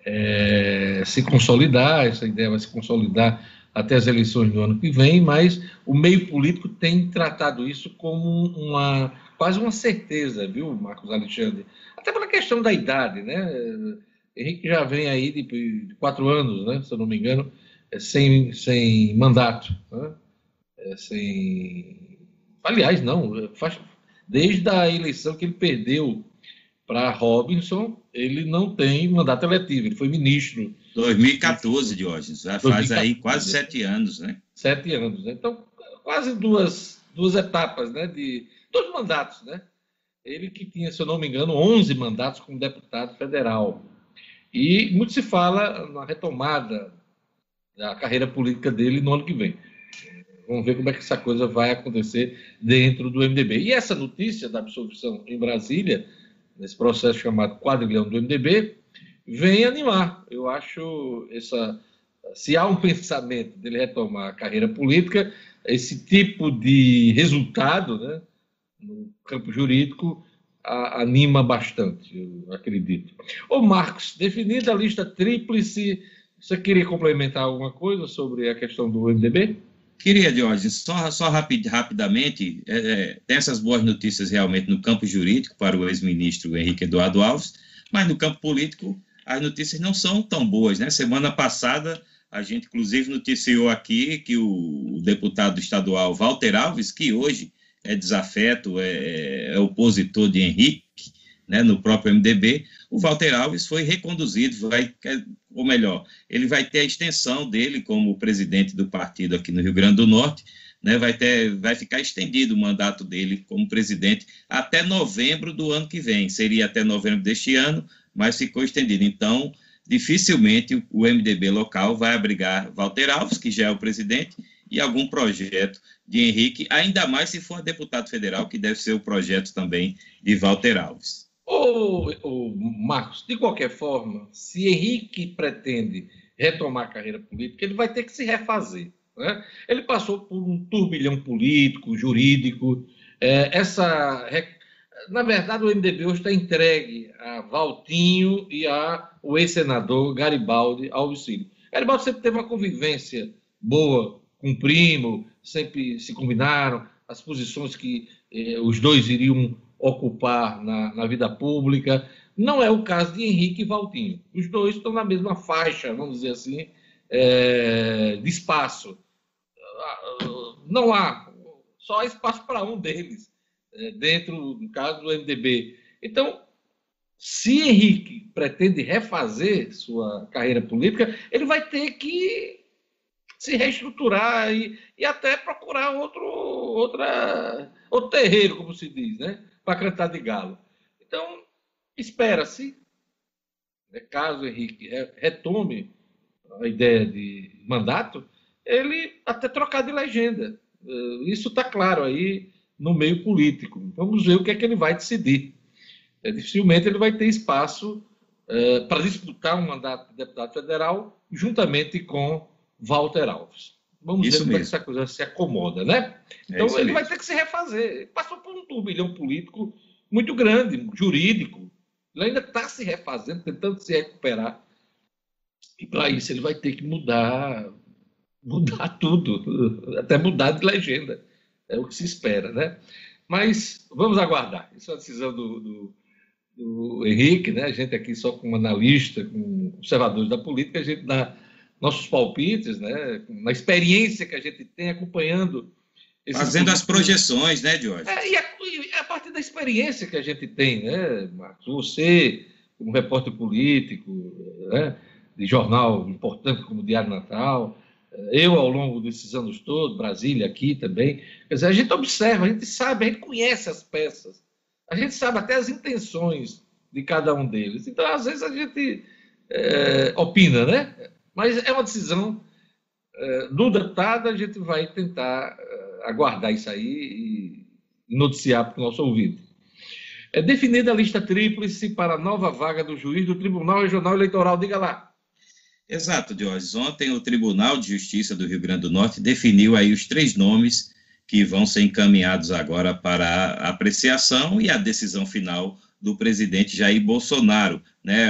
é, se consolidar, essa ideia vai se consolidar até as eleições do ano que vem, mas o meio político tem tratado isso como uma quase uma certeza, viu, Marcos Alexandre? Até pela questão da idade, né? Henrique já vem aí de, de quatro anos, né? Se eu não me engano, é, sem, sem mandato, né? É, sem Aliás, não, faz, desde a eleição que ele perdeu para Robinson, ele não tem mandato eletivo, ele foi ministro. 2014, Diógenes, já 2014, faz aí quase sete anos, né? Sete anos, né? Então, quase duas, duas etapas, né? De dois mandatos, né? Ele que tinha, se eu não me engano, 11 mandatos como deputado federal. E muito se fala na retomada da carreira política dele no ano que vem. Vamos ver como é que essa coisa vai acontecer dentro do MDB. E essa notícia da absolvição em Brasília, nesse processo chamado quadrilhão do MDB, vem animar. Eu acho essa. Se há um pensamento dele retomar a carreira política, esse tipo de resultado, né, no campo jurídico, a, anima bastante, eu acredito. Ô Marcos, definida a lista tríplice, você queria complementar alguma coisa sobre a questão do MDB? Queria, Jorge, só, só rapid, rapidamente, é, é, tem essas boas notícias realmente no campo jurídico para o ex-ministro Henrique Eduardo Alves, mas no campo político as notícias não são tão boas, né? Semana passada a gente inclusive noticiou aqui que o, o deputado estadual Walter Alves, que hoje é desafeto, é, é opositor de Henrique, né, no próprio MDB, o Walter Alves foi reconduzido, vai, ou melhor, ele vai ter a extensão dele como presidente do partido aqui no Rio Grande do Norte, né, vai, ter, vai ficar estendido o mandato dele como presidente até novembro do ano que vem, seria até novembro deste ano, mas ficou estendido. Então, dificilmente o MDB local vai abrigar Walter Alves, que já é o presidente, e algum projeto de Henrique, ainda mais se for deputado federal, que deve ser o projeto também de Walter Alves. Ô, ô, Marcos, de qualquer forma, se Henrique pretende retomar a carreira política, ele vai ter que se refazer. Né? Ele passou por um turbilhão político, jurídico. É, essa, na verdade, o MDB hoje está entregue a Valtinho e ao ex-senador Garibaldi Alves. Garibaldi sempre teve uma convivência boa com o primo, sempre se combinaram as posições que eh, os dois iriam ocupar na, na, vida pública. Não é o caso de Henrique e Valtinho. Os dois estão na mesma faixa, vamos dizer assim, é, de espaço. Não há, só há espaço para um deles, é, dentro, no caso do MDB. Então, se Henrique pretende refazer sua carreira política, ele vai ter que se reestruturar e, e até procurar outro, outra, outro terreiro, como se diz, né? Para cantar de galo. Então, espera-se, né, caso Henrique retome a ideia de mandato, ele até trocar de legenda. Eh, isso está claro aí no meio político. Vamos ver o que é que ele vai decidir. É, dificilmente ele vai ter espaço é, para disputar um mandato de deputado federal juntamente com Walter Alves. Vamos isso ver como é que essa coisa se acomoda, né? É então é ele mesmo. vai ter que se refazer. Passou por um turbilhão político muito grande, jurídico. Ele ainda está se refazendo, tentando se recuperar. E para isso ele vai ter que mudar, mudar <laughs> tudo, até mudar de legenda. É o que se espera, né? Mas vamos aguardar. Isso é uma decisão do, do, do Henrique, né? A gente aqui só como analista, como observadores da política, a gente dá nossos palpites, né? na experiência que a gente tem acompanhando. Fazendo as projeções, né, Jorge? É, e, a, e a partir da experiência que a gente tem, né, Marcos? Você, como repórter político, né, de jornal importante como o Diário Natal, eu ao longo desses anos todos, Brasília aqui também, quer dizer, a gente observa, a gente sabe, a gente conhece as peças, a gente sabe até as intenções de cada um deles. Então, às vezes, a gente é, opina, né? Mas é uma decisão é, do deputado, a gente vai tentar é, aguardar isso aí e noticiar para o nosso ouvido. É definida a lista tríplice para a nova vaga do juiz do Tribunal Regional Eleitoral. Diga lá. Exato, Diógenes. Ontem o Tribunal de Justiça do Rio Grande do Norte definiu aí os três nomes que vão ser encaminhados agora para a apreciação e a decisão final do presidente Jair Bolsonaro. Né?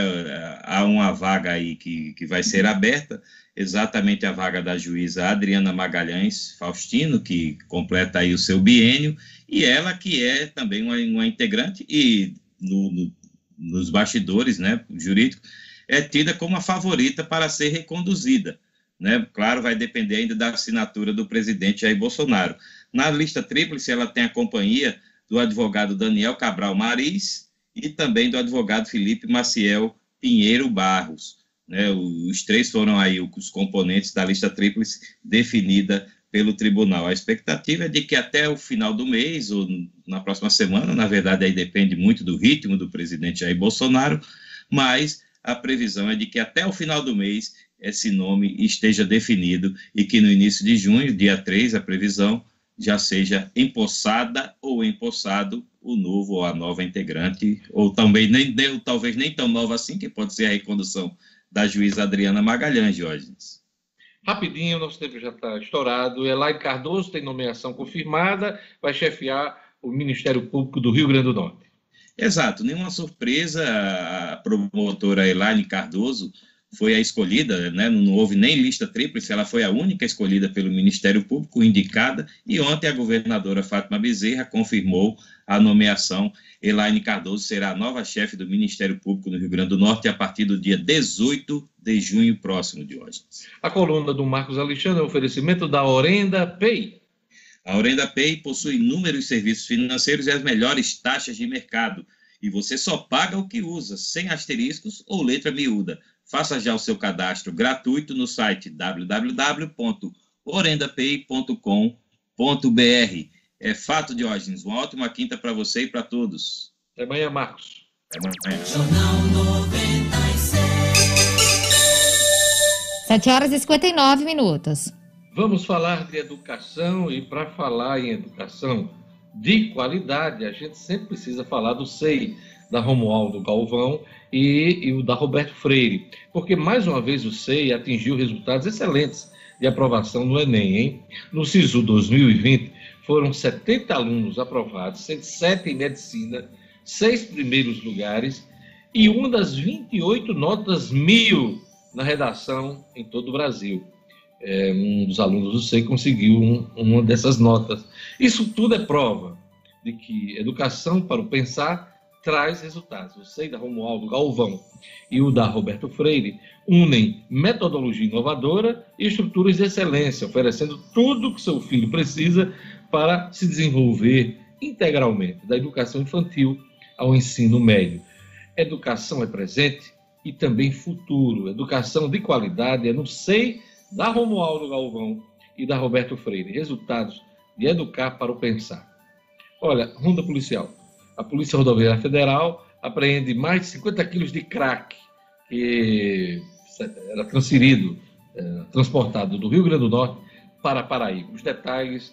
Há uma vaga aí que, que vai ser aberta, exatamente a vaga da juíza Adriana Magalhães Faustino, que completa aí o seu biênio, e ela que é também uma, uma integrante e no, no, nos bastidores né, jurídicos, é tida como a favorita para ser reconduzida. Né? Claro, vai depender ainda da assinatura do presidente Jair Bolsonaro. Na lista tríplice, ela tem a companhia do advogado Daniel Cabral Maris, e também do advogado Felipe Maciel Pinheiro Barros. Né, os três foram aí os componentes da lista tríplice definida pelo tribunal. A expectativa é de que até o final do mês, ou na próxima semana, na verdade, aí depende muito do ritmo do presidente Jair Bolsonaro, mas a previsão é de que até o final do mês esse nome esteja definido e que no início de junho, dia 3, a previsão já seja empossada ou empossado o novo ou a nova integrante, ou também nem, ou talvez nem tão nova assim, que pode ser a recondução da juíza Adriana Magalhães, Diógenes. Rapidinho, nosso tempo já está estourado. Elaine Cardoso tem nomeação confirmada, vai chefiar o Ministério Público do Rio Grande do Norte. Exato, nenhuma surpresa, a promotora Elaine Cardoso foi a escolhida, né? não houve nem lista tríplice, ela foi a única escolhida pelo Ministério Público, indicada, e ontem a governadora Fátima Bezerra confirmou a nomeação. Elaine Cardoso será a nova chefe do Ministério Público no Rio Grande do Norte a partir do dia 18 de junho próximo de hoje. A coluna do Marcos Alexandre é um oferecimento da Orenda Pay. A Orenda Pay possui inúmeros serviços financeiros e as melhores taxas de mercado E você só paga o que usa, sem asteriscos ou letra miúda. Faça já o seu cadastro gratuito no site www.orendapay.com.br. É fato, Diógenes. Uma ótima quinta para você e para todos. Até amanhã, Marcos. Até amanhã. Jornal 96. 7 horas e 59 minutos. Vamos falar de educação e para falar em educação de qualidade, a gente sempre precisa falar do SEI, da Romualdo Galvão e, e o da Roberto Freire, porque mais uma vez o SEI atingiu resultados excelentes de aprovação no Enem, hein? No SISU 2020, foram 70 alunos aprovados, 107 em medicina, seis primeiros lugares e uma das 28 notas mil na redação em todo o Brasil. É, um dos alunos do SEI conseguiu um, uma dessas notas. Isso tudo é prova de que educação para o pensar traz resultados. O SEI da Romualdo Galvão e o da Roberto Freire unem metodologia inovadora e estruturas de excelência, oferecendo tudo que seu filho precisa para se desenvolver integralmente, da educação infantil ao ensino médio. Educação é presente e também futuro. Educação de qualidade é no SEI da Romualdo Galvão e da Roberto Freire. Resultados de educar para o pensar. Olha, ronda policial. A Polícia Rodoviária Federal apreende mais de 50 quilos de crack que era transferido, eh, transportado do Rio Grande do Norte para Paraíba. Os detalhes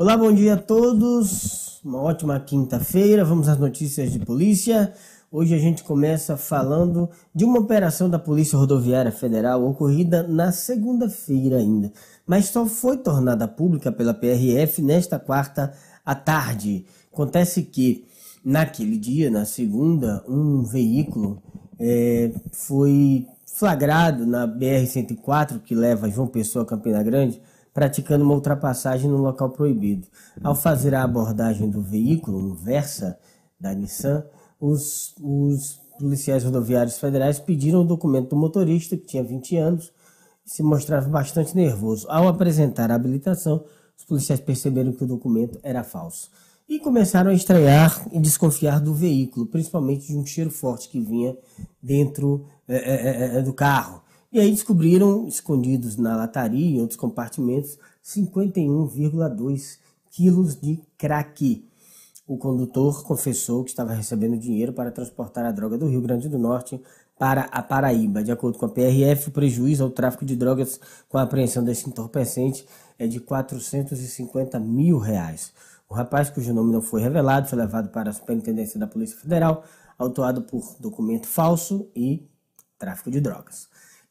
Olá, bom dia a todos. Uma ótima quinta-feira. Vamos às notícias de polícia. Hoje a gente começa falando de uma operação da Polícia Rodoviária Federal ocorrida na segunda-feira ainda, mas só foi tornada pública pela PRF nesta quarta à tarde. Acontece que naquele dia, na segunda, um veículo é, foi flagrado na BR-104 que leva João Pessoa a Campina Grande praticando uma ultrapassagem no local proibido. Ao fazer a abordagem do veículo, um Versa da Nissan, os, os policiais rodoviários federais pediram o documento do motorista, que tinha 20 anos, e se mostrava bastante nervoso. Ao apresentar a habilitação, os policiais perceberam que o documento era falso. E começaram a estranhar e desconfiar do veículo, principalmente de um cheiro forte que vinha dentro é, é, é, do carro. E aí descobriram, escondidos na lataria e outros compartimentos, 51,2 quilos de crack. O condutor confessou que estava recebendo dinheiro para transportar a droga do Rio Grande do Norte para a Paraíba. De acordo com a PRF, o prejuízo ao tráfico de drogas com a apreensão desse entorpecente é de 450 mil reais. O rapaz, cujo nome não foi revelado, foi levado para a Superintendência da Polícia Federal, autuado por documento falso e tráfico de drogas.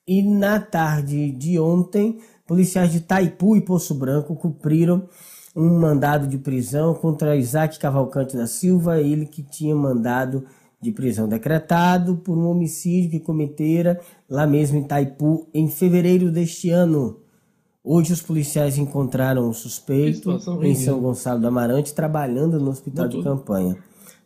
E na tarde de ontem, policiais de Taipu e Poço Branco cumpriram um mandado de prisão contra Isaac Cavalcante da Silva, ele que tinha mandado de prisão decretado por um homicídio que cometera lá mesmo em Taipu em fevereiro deste ano. Hoje os policiais encontraram o suspeito em São Gonçalo do Amarante trabalhando no hospital de campanha.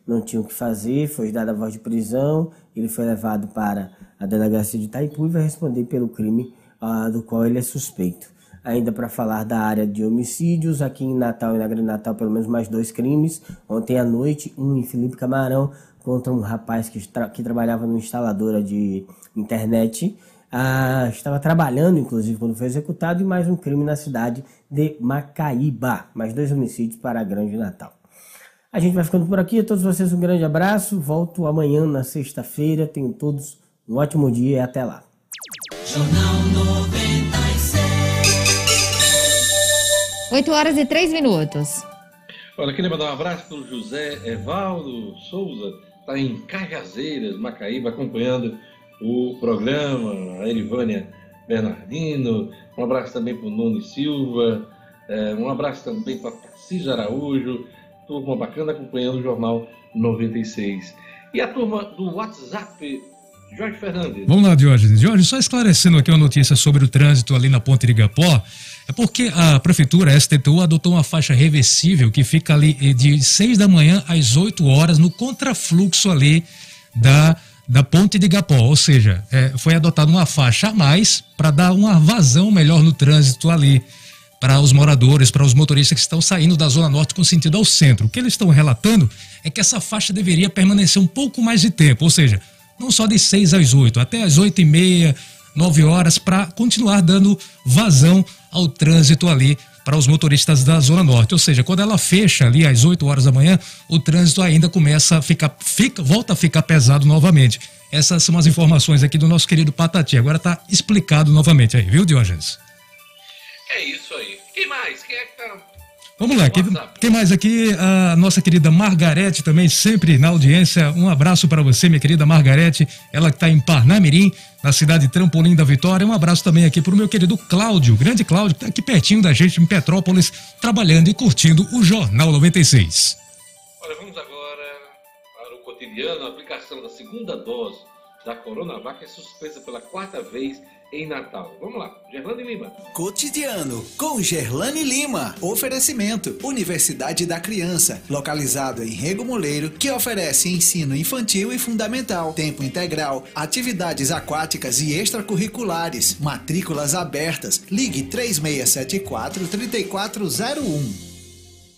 Não tinha o que fazer, foi dada a voz de prisão, ele foi levado para a delegacia de Itaipu e vai responder pelo crime uh, do qual ele é suspeito. Ainda para falar da área de homicídios, aqui em Natal e na Grande Natal, pelo menos mais dois crimes. Ontem à noite, um em Felipe Camarão, contra um rapaz que, tra que trabalhava numa instaladora de internet. Ah, estava trabalhando, inclusive, quando foi executado, e mais um crime na cidade de Macaíba. Mais dois homicídios para a Grande Natal. A gente vai ficando por aqui. A todos vocês um grande abraço. Volto amanhã, na sexta-feira. Tenham todos um ótimo dia e até lá. Jornal 96. 8 horas e 3 minutos. Olha, queria mandar um abraço para o José Evaldo Souza, está em Cajazeiras, Macaíba, acompanhando o programa, a Erivânia Bernardino, um abraço também para o Noni Silva, é, um abraço também para Tarcísio Araújo, turma bacana acompanhando o Jornal 96. E a turma do WhatsApp, Jorge Fernandes. Vamos lá, Diógenes. Jorge, só esclarecendo aqui uma notícia sobre o trânsito ali na Ponte de Igapó. É porque a prefeitura, a STTU, adotou uma faixa reversível que fica ali de 6 da manhã às 8 horas no contrafluxo ali da, da Ponte de Igapó. Ou seja, é, foi adotada uma faixa a mais para dar uma vazão melhor no trânsito ali para os moradores, para os motoristas que estão saindo da Zona Norte com sentido ao centro. O que eles estão relatando é que essa faixa deveria permanecer um pouco mais de tempo, ou seja, não só de 6 às 8, até às 8 e meia, 9 horas, para continuar dando vazão ao trânsito ali para os motoristas da Zona Norte. Ou seja, quando ela fecha ali às 8 horas da manhã, o trânsito ainda começa a ficar, fica, volta a ficar pesado novamente. Essas são as informações aqui do nosso querido Patati. Agora está explicado novamente aí, viu, Diógenes? É isso aí. Quem mais? Quem é que tá? Vamos lá, quem, mais aqui? A nossa querida Margarete também, sempre na audiência. Um abraço para você, minha querida Margarete. Ela que está em Parnamirim, na cidade de Trampolim da Vitória. Um abraço também aqui para o meu querido Cláudio, grande Cláudio, que está aqui pertinho da gente em Petrópolis, trabalhando e curtindo o Jornal 96. Olha, vamos agora para o cotidiano. A aplicação da segunda dose da Coronavac é suspensa pela quarta vez em Natal. Vamos lá, Gerlane Lima. Cotidiano com Gerlane Lima. Oferecimento: Universidade da Criança, localizado em Rego Moleiro, que oferece ensino infantil e fundamental, tempo integral, atividades aquáticas e extracurriculares, matrículas abertas. Ligue 3674 3401.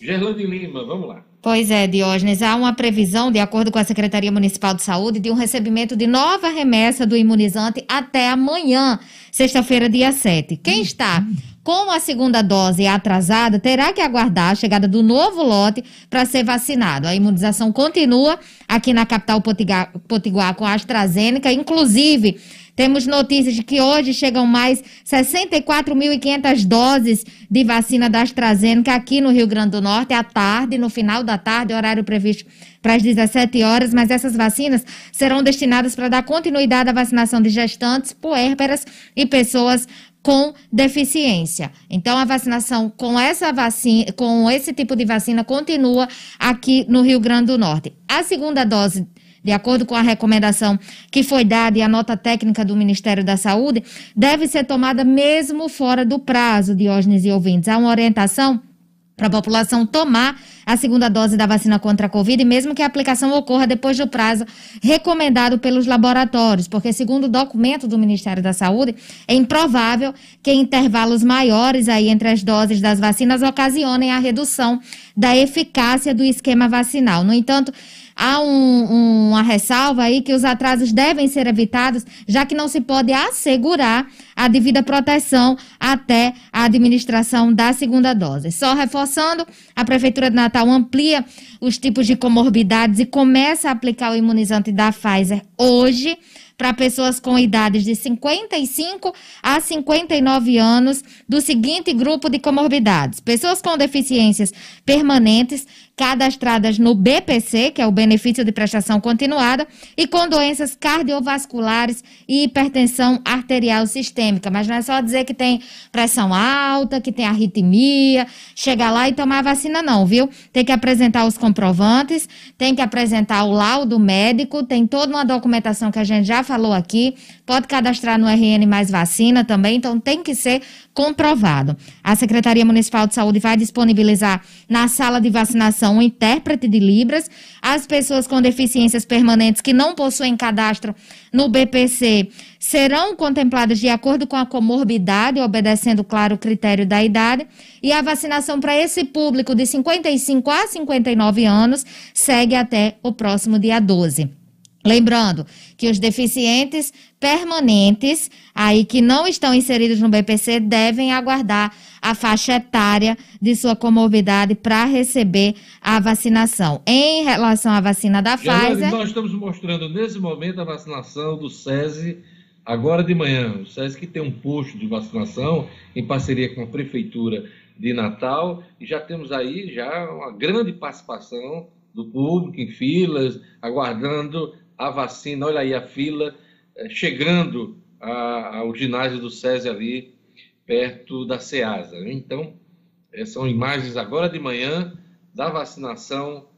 Gerlane Lima, vamos lá. Pois é, Diógenes, há uma previsão, de acordo com a Secretaria Municipal de Saúde, de um recebimento de nova remessa do imunizante até amanhã, sexta-feira, dia 7. Quem está com a segunda dose atrasada terá que aguardar a chegada do novo lote para ser vacinado. A imunização continua aqui na capital Potiguar, Potiguar com a AstraZeneca, inclusive temos notícias de que hoje chegam mais 64.500 doses de vacina da AstraZeneca aqui no Rio Grande do Norte, à tarde, no final da tarde, horário previsto para as 17 horas, mas essas vacinas serão destinadas para dar continuidade à vacinação de gestantes, puérperas e pessoas com deficiência. Então a vacinação com essa vacina, com esse tipo de vacina continua aqui no Rio Grande do Norte. A segunda dose de acordo com a recomendação que foi dada e a nota técnica do Ministério da Saúde, deve ser tomada mesmo fora do prazo, Diógenes e ouvintes. Há uma orientação para a população tomar a segunda dose da vacina contra a Covid, mesmo que a aplicação ocorra depois do prazo recomendado pelos laboratórios, porque, segundo o documento do Ministério da Saúde, é improvável que intervalos maiores aí entre as doses das vacinas ocasionem a redução da eficácia do esquema vacinal. No entanto, há um, uma ressalva aí que os atrasos devem ser evitados, já que não se pode assegurar a devida proteção até a administração da segunda dose. Só reforçando, a Prefeitura de Natal amplia os tipos de comorbidades e começa a aplicar o imunizante da Pfizer hoje para pessoas com idades de 55 a 59 anos do seguinte grupo de comorbidades: pessoas com deficiências permanentes cadastradas no BPC, que é o benefício de prestação continuada, e com doenças cardiovasculares e hipertensão arterial sistêmica. Mas não é só dizer que tem pressão alta, que tem arritmia, chegar lá e tomar vacina, não, viu? Tem que apresentar os comprovantes, tem que apresentar o laudo médico, tem toda uma documentação que a gente já falou aqui, pode cadastrar no RN mais vacina também, então tem que ser comprovado. A Secretaria Municipal de Saúde vai disponibilizar na sala de vacinação um intérprete de Libras. As pessoas com deficiências permanentes que não possuem cadastro no BPC serão contempladas de acordo com a comorbidade, obedecendo, claro, o critério da idade. E a vacinação para esse público de 55 a 59 anos segue até o próximo dia 12. Lembrando que os deficientes permanentes, aí que não estão inseridos no BPC, devem aguardar a faixa etária de sua comorbidade para receber a vacinação. Em relação à vacina da Pfizer. Nós estamos mostrando nesse momento a vacinação do SESI agora de manhã. O SESI que tem um posto de vacinação em parceria com a Prefeitura de Natal, e já temos aí já uma grande participação do público em filas, aguardando a vacina, olha aí a fila, eh, chegando ao ginásio do SESI ali, perto da SEASA. Então, eh, são imagens agora de manhã da vacinação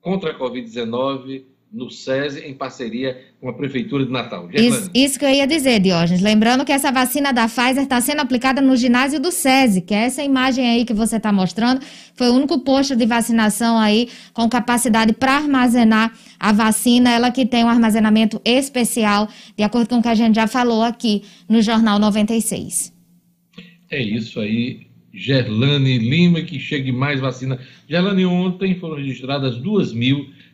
contra a Covid-19 no SESI, em parceria com a Prefeitura de Natal. Isso, isso, que eu ia dizer, Diógenes. Lembrando que essa vacina da Pfizer está sendo aplicada no ginásio do SESI, que é essa imagem aí que você está mostrando. Foi o único posto de vacinação aí com capacidade para armazenar a vacina, ela que tem um armazenamento especial, de acordo com o que a gente já falou aqui no Jornal 96. É isso aí, Gerlane Lima, que chegue mais vacina. Gerlane, ontem foram registradas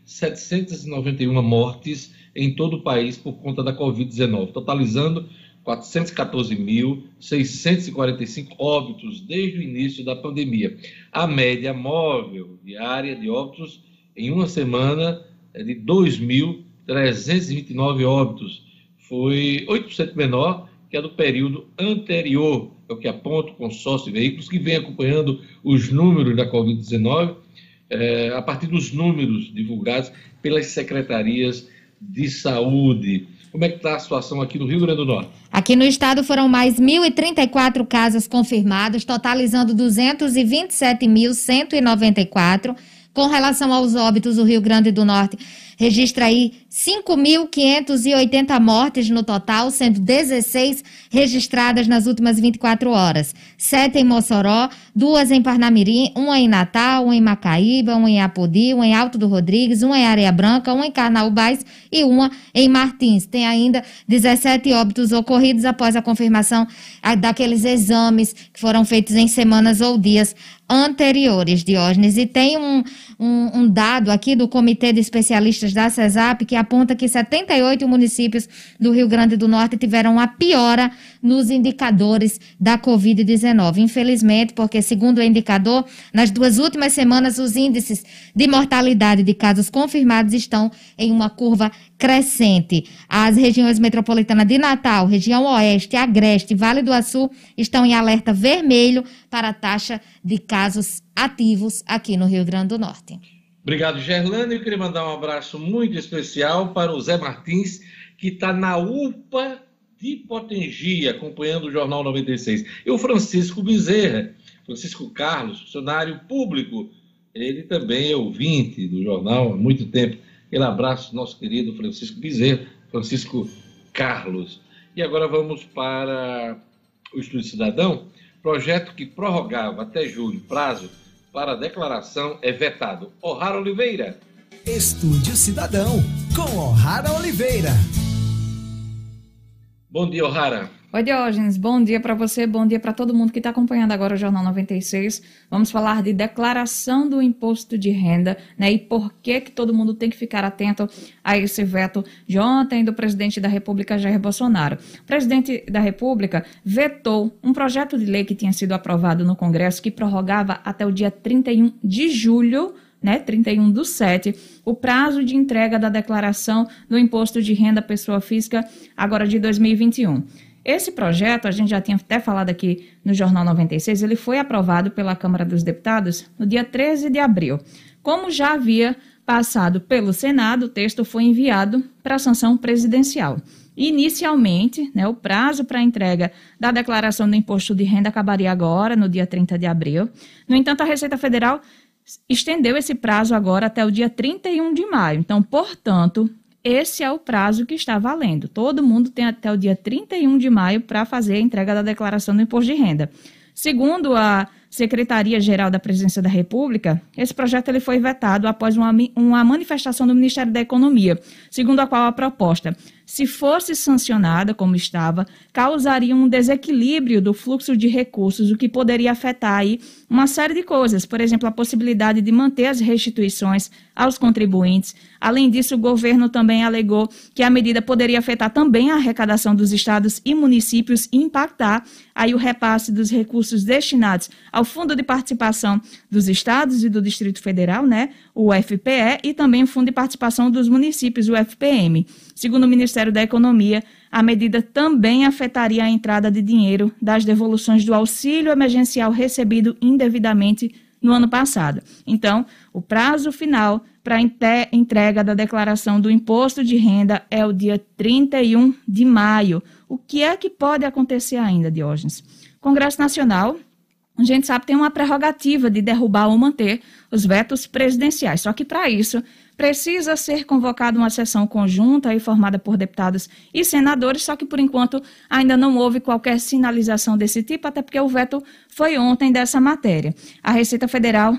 2.791 mortes em todo o país por conta da Covid-19, totalizando 414.645 óbitos desde o início da pandemia. A média móvel diária de óbitos em uma semana é de 2.329 óbitos. Foi 8% menor que a do período anterior, é o que aponta o consórcio de veículos, que vem acompanhando os números da Covid-19 é, a partir dos números divulgados pelas secretarias de saúde. Como é que está a situação aqui no Rio Grande do Norte? Aqui no estado foram mais 1.034 casos confirmados, totalizando 227.194. Com relação aos óbitos, o Rio Grande do Norte registra aí 5.580 mortes no total, sendo 16 registradas nas últimas 24 horas. Sete em Mossoró, duas em Parnamirim, uma em Natal, uma em Macaíba, uma em Apodi, uma em Alto do Rodrigues, uma em Areia Branca, uma em Carnaubais e uma em Martins. Tem ainda 17 óbitos ocorridos após a confirmação daqueles exames que foram feitos em semanas ou dias anteriores, Diógenes. E tem um, um, um dado aqui do Comitê de Especialistas da CESAP que aponta que 78 municípios do Rio Grande do Norte tiveram uma piora nos indicadores da Covid-19. Infelizmente, porque, segundo o indicador, nas duas últimas semanas, os índices de mortalidade de casos confirmados estão em uma curva crescente. As regiões metropolitanas de Natal, região Oeste, Agreste, Vale do Açu estão em alerta vermelho para a taxa de casos ativos aqui no Rio Grande do Norte. Obrigado, Gerlane. Eu queria mandar um abraço muito especial para o Zé Martins, que está na UPA de Potengi, acompanhando o Jornal 96. E o Francisco Bezerra, Francisco Carlos, funcionário público, ele também é ouvinte do jornal há muito tempo. Aquele abraço, nosso querido Francisco Bezerra, Francisco Carlos. E agora vamos para o Estúdio Cidadão, projeto que prorrogava até julho prazo para a declaração é vetado. O'Hara Oliveira. Estúdio Cidadão, com O'Hara Oliveira. Bom dia, O'Hara. Oi, Diógenes. Bom dia para você, bom dia para todo mundo que está acompanhando agora o Jornal 96. Vamos falar de declaração do imposto de renda, né? E por que que todo mundo tem que ficar atento a esse veto de ontem do presidente da República, Jair Bolsonaro. O presidente da República vetou um projeto de lei que tinha sido aprovado no Congresso que prorrogava até o dia 31 de julho né, 31 do 7, o prazo de entrega da declaração do imposto de renda pessoa física agora de 2021. Esse projeto, a gente já tinha até falado aqui no Jornal 96, ele foi aprovado pela Câmara dos Deputados no dia 13 de abril. Como já havia passado pelo Senado, o texto foi enviado para a sanção presidencial. Inicialmente, né, o prazo para entrega da declaração do imposto de renda acabaria agora, no dia 30 de abril. No entanto, a Receita Federal estendeu esse prazo agora até o dia 31 de maio. Então, portanto, esse é o prazo que está valendo. Todo mundo tem até o dia 31 de maio para fazer a entrega da declaração do imposto de renda. Segundo a Secretaria-Geral da Presidência da República, esse projeto ele foi vetado após uma, uma manifestação do Ministério da Economia, segundo a qual a proposta se fosse sancionada como estava, causaria um desequilíbrio do fluxo de recursos, o que poderia afetar aí uma série de coisas, por exemplo, a possibilidade de manter as restituições aos contribuintes. Além disso, o governo também alegou que a medida poderia afetar também a arrecadação dos estados e municípios e impactar aí o repasse dos recursos destinados ao Fundo de Participação dos Estados e do Distrito Federal, né, o FPE, e também o Fundo de Participação dos Municípios, o FPM. Segundo o Ministério da Economia, a medida também afetaria a entrada de dinheiro das devoluções do auxílio emergencial recebido indevidamente no ano passado. Então, o prazo final para entrega da declaração do imposto de renda é o dia 31 de maio. O que é que pode acontecer ainda, Diógenes? Congresso Nacional a gente sabe tem uma prerrogativa de derrubar ou manter os vetos presidenciais. Só que para isso precisa ser convocada uma sessão conjunta e formada por deputados e senadores, só que por enquanto ainda não houve qualquer sinalização desse tipo, até porque o veto foi ontem dessa matéria. A Receita Federal,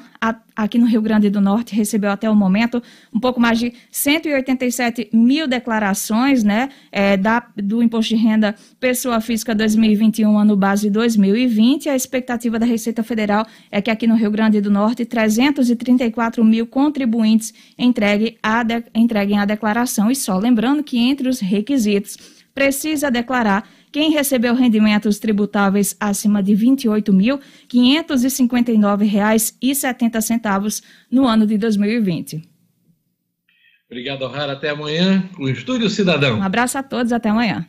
aqui no Rio Grande do Norte, recebeu até o momento um pouco mais de 187 mil declarações né, é, da, do Imposto de Renda Pessoa Física 2021, ano base 2020. A expectativa da Receita Federal é que aqui no Rio Grande do Norte, 334 mil contribuintes entregue a de, entreguem a declaração. E só lembrando que entre os requisitos, precisa declarar quem recebeu rendimentos tributáveis acima de R$ 28.559,70 no ano de 2020. Obrigado, O'Hara. Até amanhã com o Estúdio Cidadão. Um abraço a todos, até amanhã.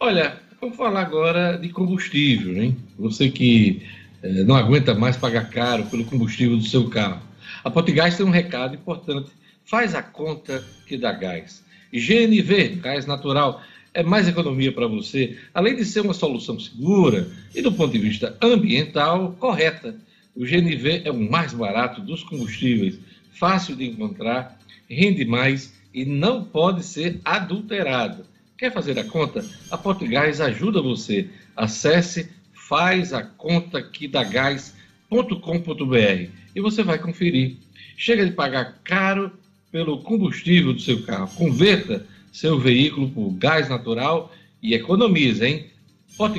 Olha, vamos falar agora de combustível, hein? Você que eh, não aguenta mais pagar caro pelo combustível do seu carro. A Potigás tem um recado importante. Faz a conta que dá gás. GNV, gás natural, é mais economia para você, além de ser uma solução segura e, do ponto de vista ambiental, correta. O GNV é o mais barato dos combustíveis, fácil de encontrar, rende mais e não pode ser adulterado. Quer fazer a conta? A Portugás ajuda você. Acesse fazacontaquidagás.com.br e você vai conferir. Chega de pagar caro pelo combustível do seu carro. Converta seu veículo por gás natural e economiza, hein?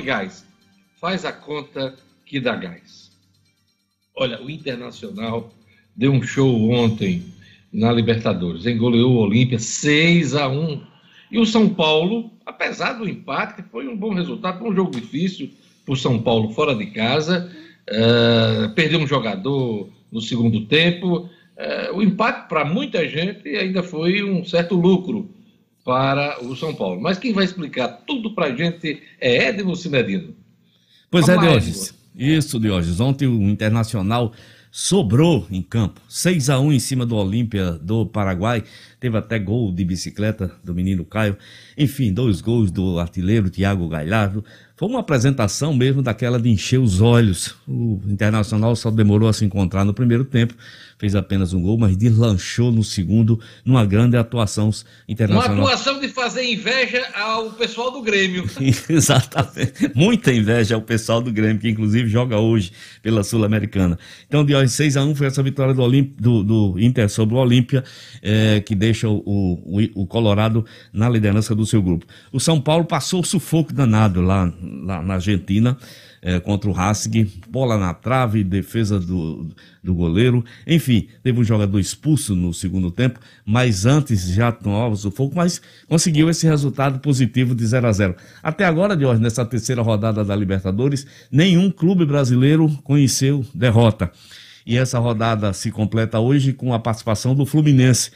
Gás, faz a conta que dá gás. Olha, o Internacional deu um show ontem na Libertadores, engoleou o Olímpia 6 a 1. E o São Paulo, apesar do empate, foi um bom resultado, foi um jogo difícil para o São Paulo fora de casa, uh, perdeu um jogador no segundo tempo. Uh, o empate, para muita gente, ainda foi um certo lucro para o São Paulo. Mas quem vai explicar tudo para a gente é Edmo Cinedino. Pois é, Diógenes. Isso, Diógenes. Ontem o Internacional sobrou em campo. 6 a 1 em cima do Olímpia do Paraguai. Teve até gol de bicicleta do menino Caio. Enfim, dois gols do artilheiro Thiago Galhardo. Foi uma apresentação mesmo daquela de encher os olhos. O Internacional só demorou a se encontrar no primeiro tempo, fez apenas um gol, mas deslanchou no segundo, numa grande atuação internacional. Uma atuação de fazer inveja ao pessoal do Grêmio. <laughs> Exatamente. Muita inveja ao pessoal do Grêmio, que inclusive joga hoje pela Sul-Americana. Então, de hoje, 6 a 1 foi essa vitória do, Olimp... do, do Inter sobre o Olímpia, é, que deixa o, o, o Colorado na liderança do seu grupo. O São Paulo passou o sufoco danado lá lá na Argentina, é, contra o Racing, bola na trave, defesa do, do goleiro, enfim, teve um jogador expulso no segundo tempo, mas antes já tomava o sufoco, mas conseguiu esse resultado positivo de 0 a 0 Até agora, de hoje, nessa terceira rodada da Libertadores, nenhum clube brasileiro conheceu derrota. E essa rodada se completa hoje com a participação do Fluminense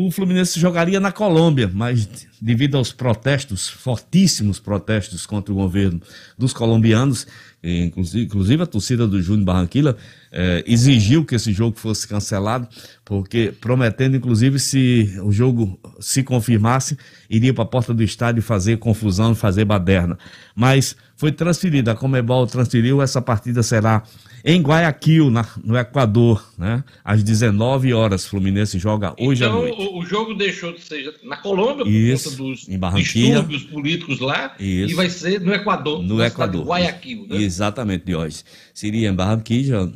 o Fluminense jogaria na Colômbia, mas devido aos protestos, fortíssimos protestos contra o governo dos colombianos, inclusive, a torcida do Júnior Barranquilla eh, exigiu que esse jogo fosse cancelado, porque prometendo, inclusive, se o jogo se confirmasse, iria para a porta do estádio fazer confusão, fazer baderna. Mas foi transferida, a Comebol transferiu, essa partida será em Guayaquil, na, no Equador, né? Às 19 horas, Fluminense joga hoje então, à noite. O, o jogo deixou de ser na Colômbia, Isso, por conta dos em Barranquilla. distúrbios políticos lá, Isso. e vai ser no Equador, no Equador. Guayaquil, né? Exatamente, Diógenes. Seria em Barranquilla,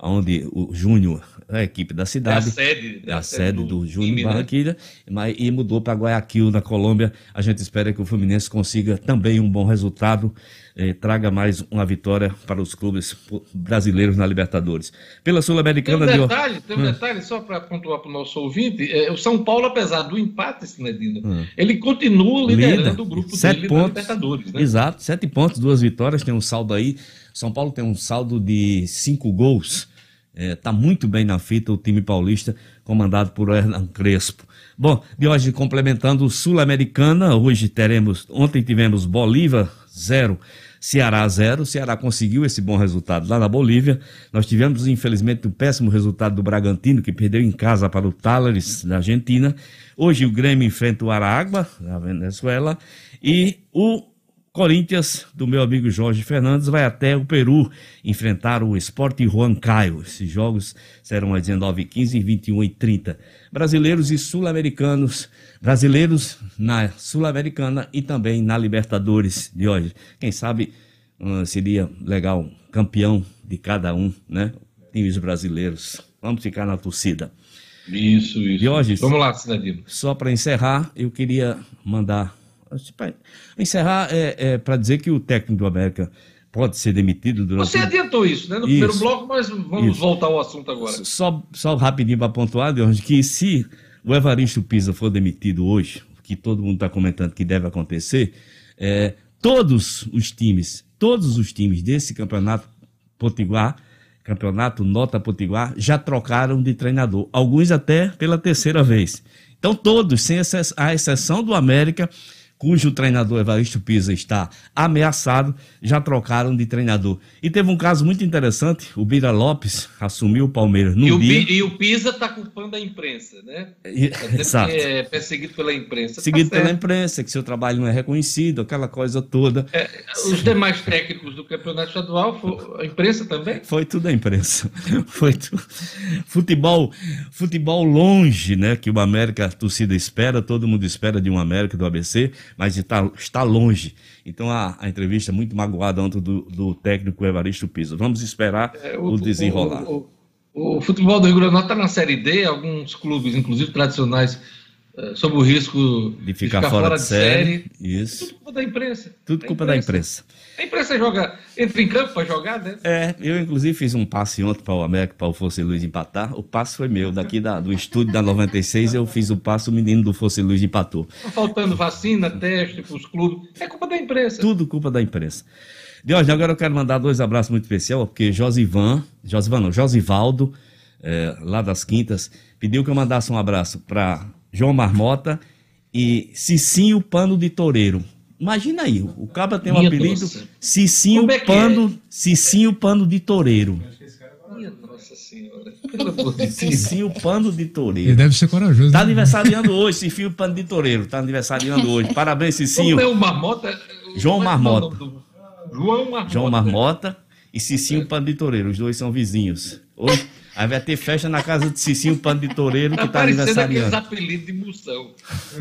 onde o Júnior a equipe da cidade. É a sede, é a sede do, do Júnior né? Barranquilla, mas, e mudou para Guayaquil, na Colômbia. A gente espera que o Fluminense consiga também um bom resultado, eh, traga mais uma vitória para os clubes brasileiros na Libertadores. Pela Sul-Americana... Tem um detalhe, de... tem um hum. detalhe só para pontuar para o nosso ouvinte, é, o São Paulo, apesar do empate, Sinedino, hum. ele continua liderando Lida. o grupo sete dele pontos, Libertadores. Né? Exato, sete pontos, duas vitórias, tem um saldo aí. São Paulo tem um saldo de cinco gols Está é, tá muito bem na fita o time paulista, comandado por Hernan Crespo. Bom, de hoje complementando Sul-Americana, hoje teremos, ontem tivemos Bolívia 0, Ceará 0. O Ceará conseguiu esse bom resultado lá na Bolívia. Nós tivemos, infelizmente, um péssimo resultado do Bragantino, que perdeu em casa para o Talares, da Argentina. Hoje o Grêmio enfrenta o Aragua, da Venezuela. E o Corinthians, do meu amigo Jorge Fernandes, vai até o Peru enfrentar o Esporte Huancayo. Esses jogos serão às 19h15 e 21h30. Brasileiros e sul-americanos, brasileiros na Sul-Americana e também na Libertadores de hoje. Quem sabe hum, seria legal, campeão de cada um, né? Times brasileiros. Vamos ficar na torcida. Isso, isso. Vamos lá, Cidadino. só para encerrar, eu queria mandar. Encerrar é, é para dizer que o técnico do América pode ser demitido durante. Você adiantou isso, né? No Isso. primeiro bloco, mas vamos Isso. voltar ao assunto agora. Só, só rapidinho para pontuar, Deus, que se o Evaristo Pisa for demitido hoje, que todo mundo está comentando que deve acontecer, é, todos os times, todos os times desse campeonato potiguar, campeonato Nota Potiguar, já trocaram de treinador, alguns até pela terceira vez. Então todos, sem exce- a exceção do América, cujo treinador Evaristo Pisa está ameaçado, já trocaram de treinador. E teve um caso muito interessante, o Bira Lopes assumiu o Palmeiras no E o, dia... Pi- e o Pisa está culpando a imprensa, né? E- Tá Exato. é perseguido pela imprensa. Seguido Tá pela imprensa, que seu trabalho não é reconhecido, aquela coisa toda. Os demais técnicos do campeonato estadual, a imprensa também? Foi tudo a imprensa. <laughs> Foi tu... Futebol, futebol longe, né? Que o América, a torcida espera, todo mundo espera de um América do ABC, mas está, está longe. Então a, a entrevista é muito magoada ontem do, do técnico Evaristo Pisa. Vamos esperar É, o, desenrolar. O, o- o futebol do Rio Grande do Norte está na Série D, alguns clubes, inclusive tradicionais, eh, sob o risco de ficar, fora, de série. Isso. Tudo culpa da imprensa. Tudo culpa da imprensa. A imprensa joga, entra em campo para jogar, né? É, eu inclusive fiz um passe ontem para o América, para o Fosse Luz empatar. O passe foi meu, daqui da- do estúdio da 96 eu fiz o passe, o menino do Fosse Luz empatou. Tá faltando vacina, teste para os clubes. É culpa da imprensa. Tudo culpa da imprensa. Diógenes, agora eu quero mandar dois abraços muito especiais, porque Josivan, Josivan não, Josivaldo, eh, lá das Quintas, pediu que eu mandasse um abraço para João Marmota e Cicinho Pano de Toureiro. Imagina aí, o cabra tem um Minha apelido nossa. Cicinho é Pano, Cicinho Pano de Toureiro. Minha Nossa Senhora. <laughs> Pelo amor de Deus. Cicinho Pano de Toureiro. Ele deve ser corajoso. Tá né? aniversariando hoje, Cicinho Pano de Toureiro. Tá aniversariando hoje. Parabéns, Cicinho. Como é Marmota? João é é Marmota. João Marmota. João Marmota e Cicinho Pano de Toureiro. Os dois são vizinhos. Hoje, aí vai ter festa na casa de Cicinho Pano de Toureiro, que Tá tá parecendo aqueles aniversariando. apelidos de moção.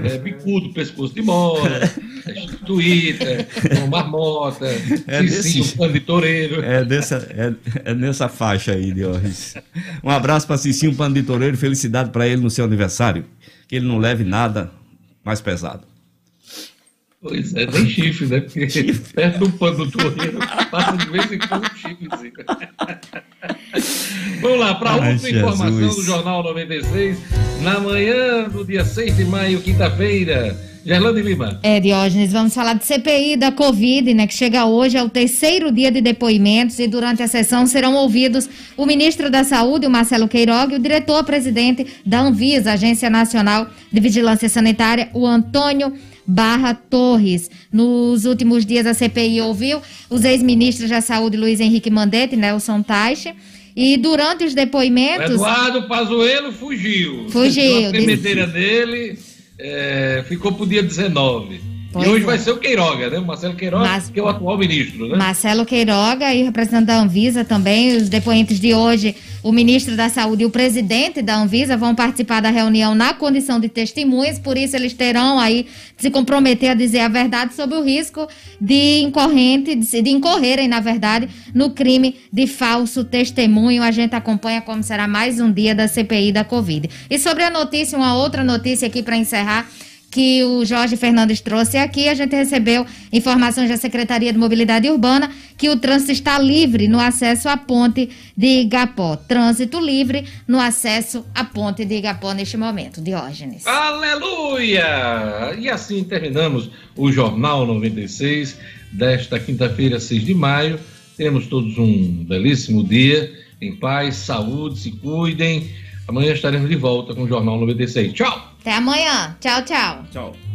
É, bicudo, pescoço de mora, é, Twitter, João Marmota, É Cicinho, desse- Pano de Toureiro. É, dessa, é, é nessa faixa aí, Diógenes. Um abraço para Cicinho Pano de Toureiro, felicidade para ele no seu aniversário. Que ele não leve nada mais pesado. Pois é, nem chifre, né? Porque <laughs> perto do pano do toureiro passa de vez em quando um chifrezinho. Vamos lá, para a última informação Jesus. do Jornal 96, na manhã do dia 6 de maio, quinta-feira. Gerlane Lima. É, Diógenes, vamos falar de CPI da Covid, né, que chega hoje ao terceiro dia de depoimentos e durante a sessão serão ouvidos o ministro da Saúde, o Marcelo Queiroga, e o diretor-presidente da Anvisa, Agência Nacional de Vigilância Sanitária, o Antônio Barra Torres. Nos últimos dias, a CPI ouviu os ex-ministros da Saúde, Luiz Henrique Mandetta e Nelson Taixe, e durante os O depoimentos... Eduardo Pazuello fugiu. Fugiu, A tremedeira dele é, ficou para o dia 19. Pois e hoje é. vai ser o Queiroga, né? Marcelo Queiroga, Mas- que é o atual ministro, né? Marcelo Queiroga e representante da Anvisa também, os depoentes de hoje, o ministro da Saúde e o presidente da Anvisa vão participar da reunião na condição de testemunhas, por isso eles terão aí de se comprometer a dizer a verdade sobre o risco de incorrente, de incorrerem, na verdade, no crime de falso testemunho. A gente acompanha como será mais um dia da CPI da Covid. E sobre a notícia, uma outra notícia aqui para encerrar que o Jorge Fernandes trouxe aqui, a gente recebeu informações da Secretaria de Mobilidade Urbana que o trânsito está livre no acesso à ponte de Igapó. Trânsito livre no acesso à ponte de Igapó neste momento. Diógenes. Aleluia! E assim terminamos o Jornal 96 desta quinta-feira, 6 de maio. Temos todos um belíssimo dia, em paz, saúde, se cuidem. Amanhã estaremos de volta com o Jornal 96. Tchau! Até amanhã. Tchau, tchau. Tchau.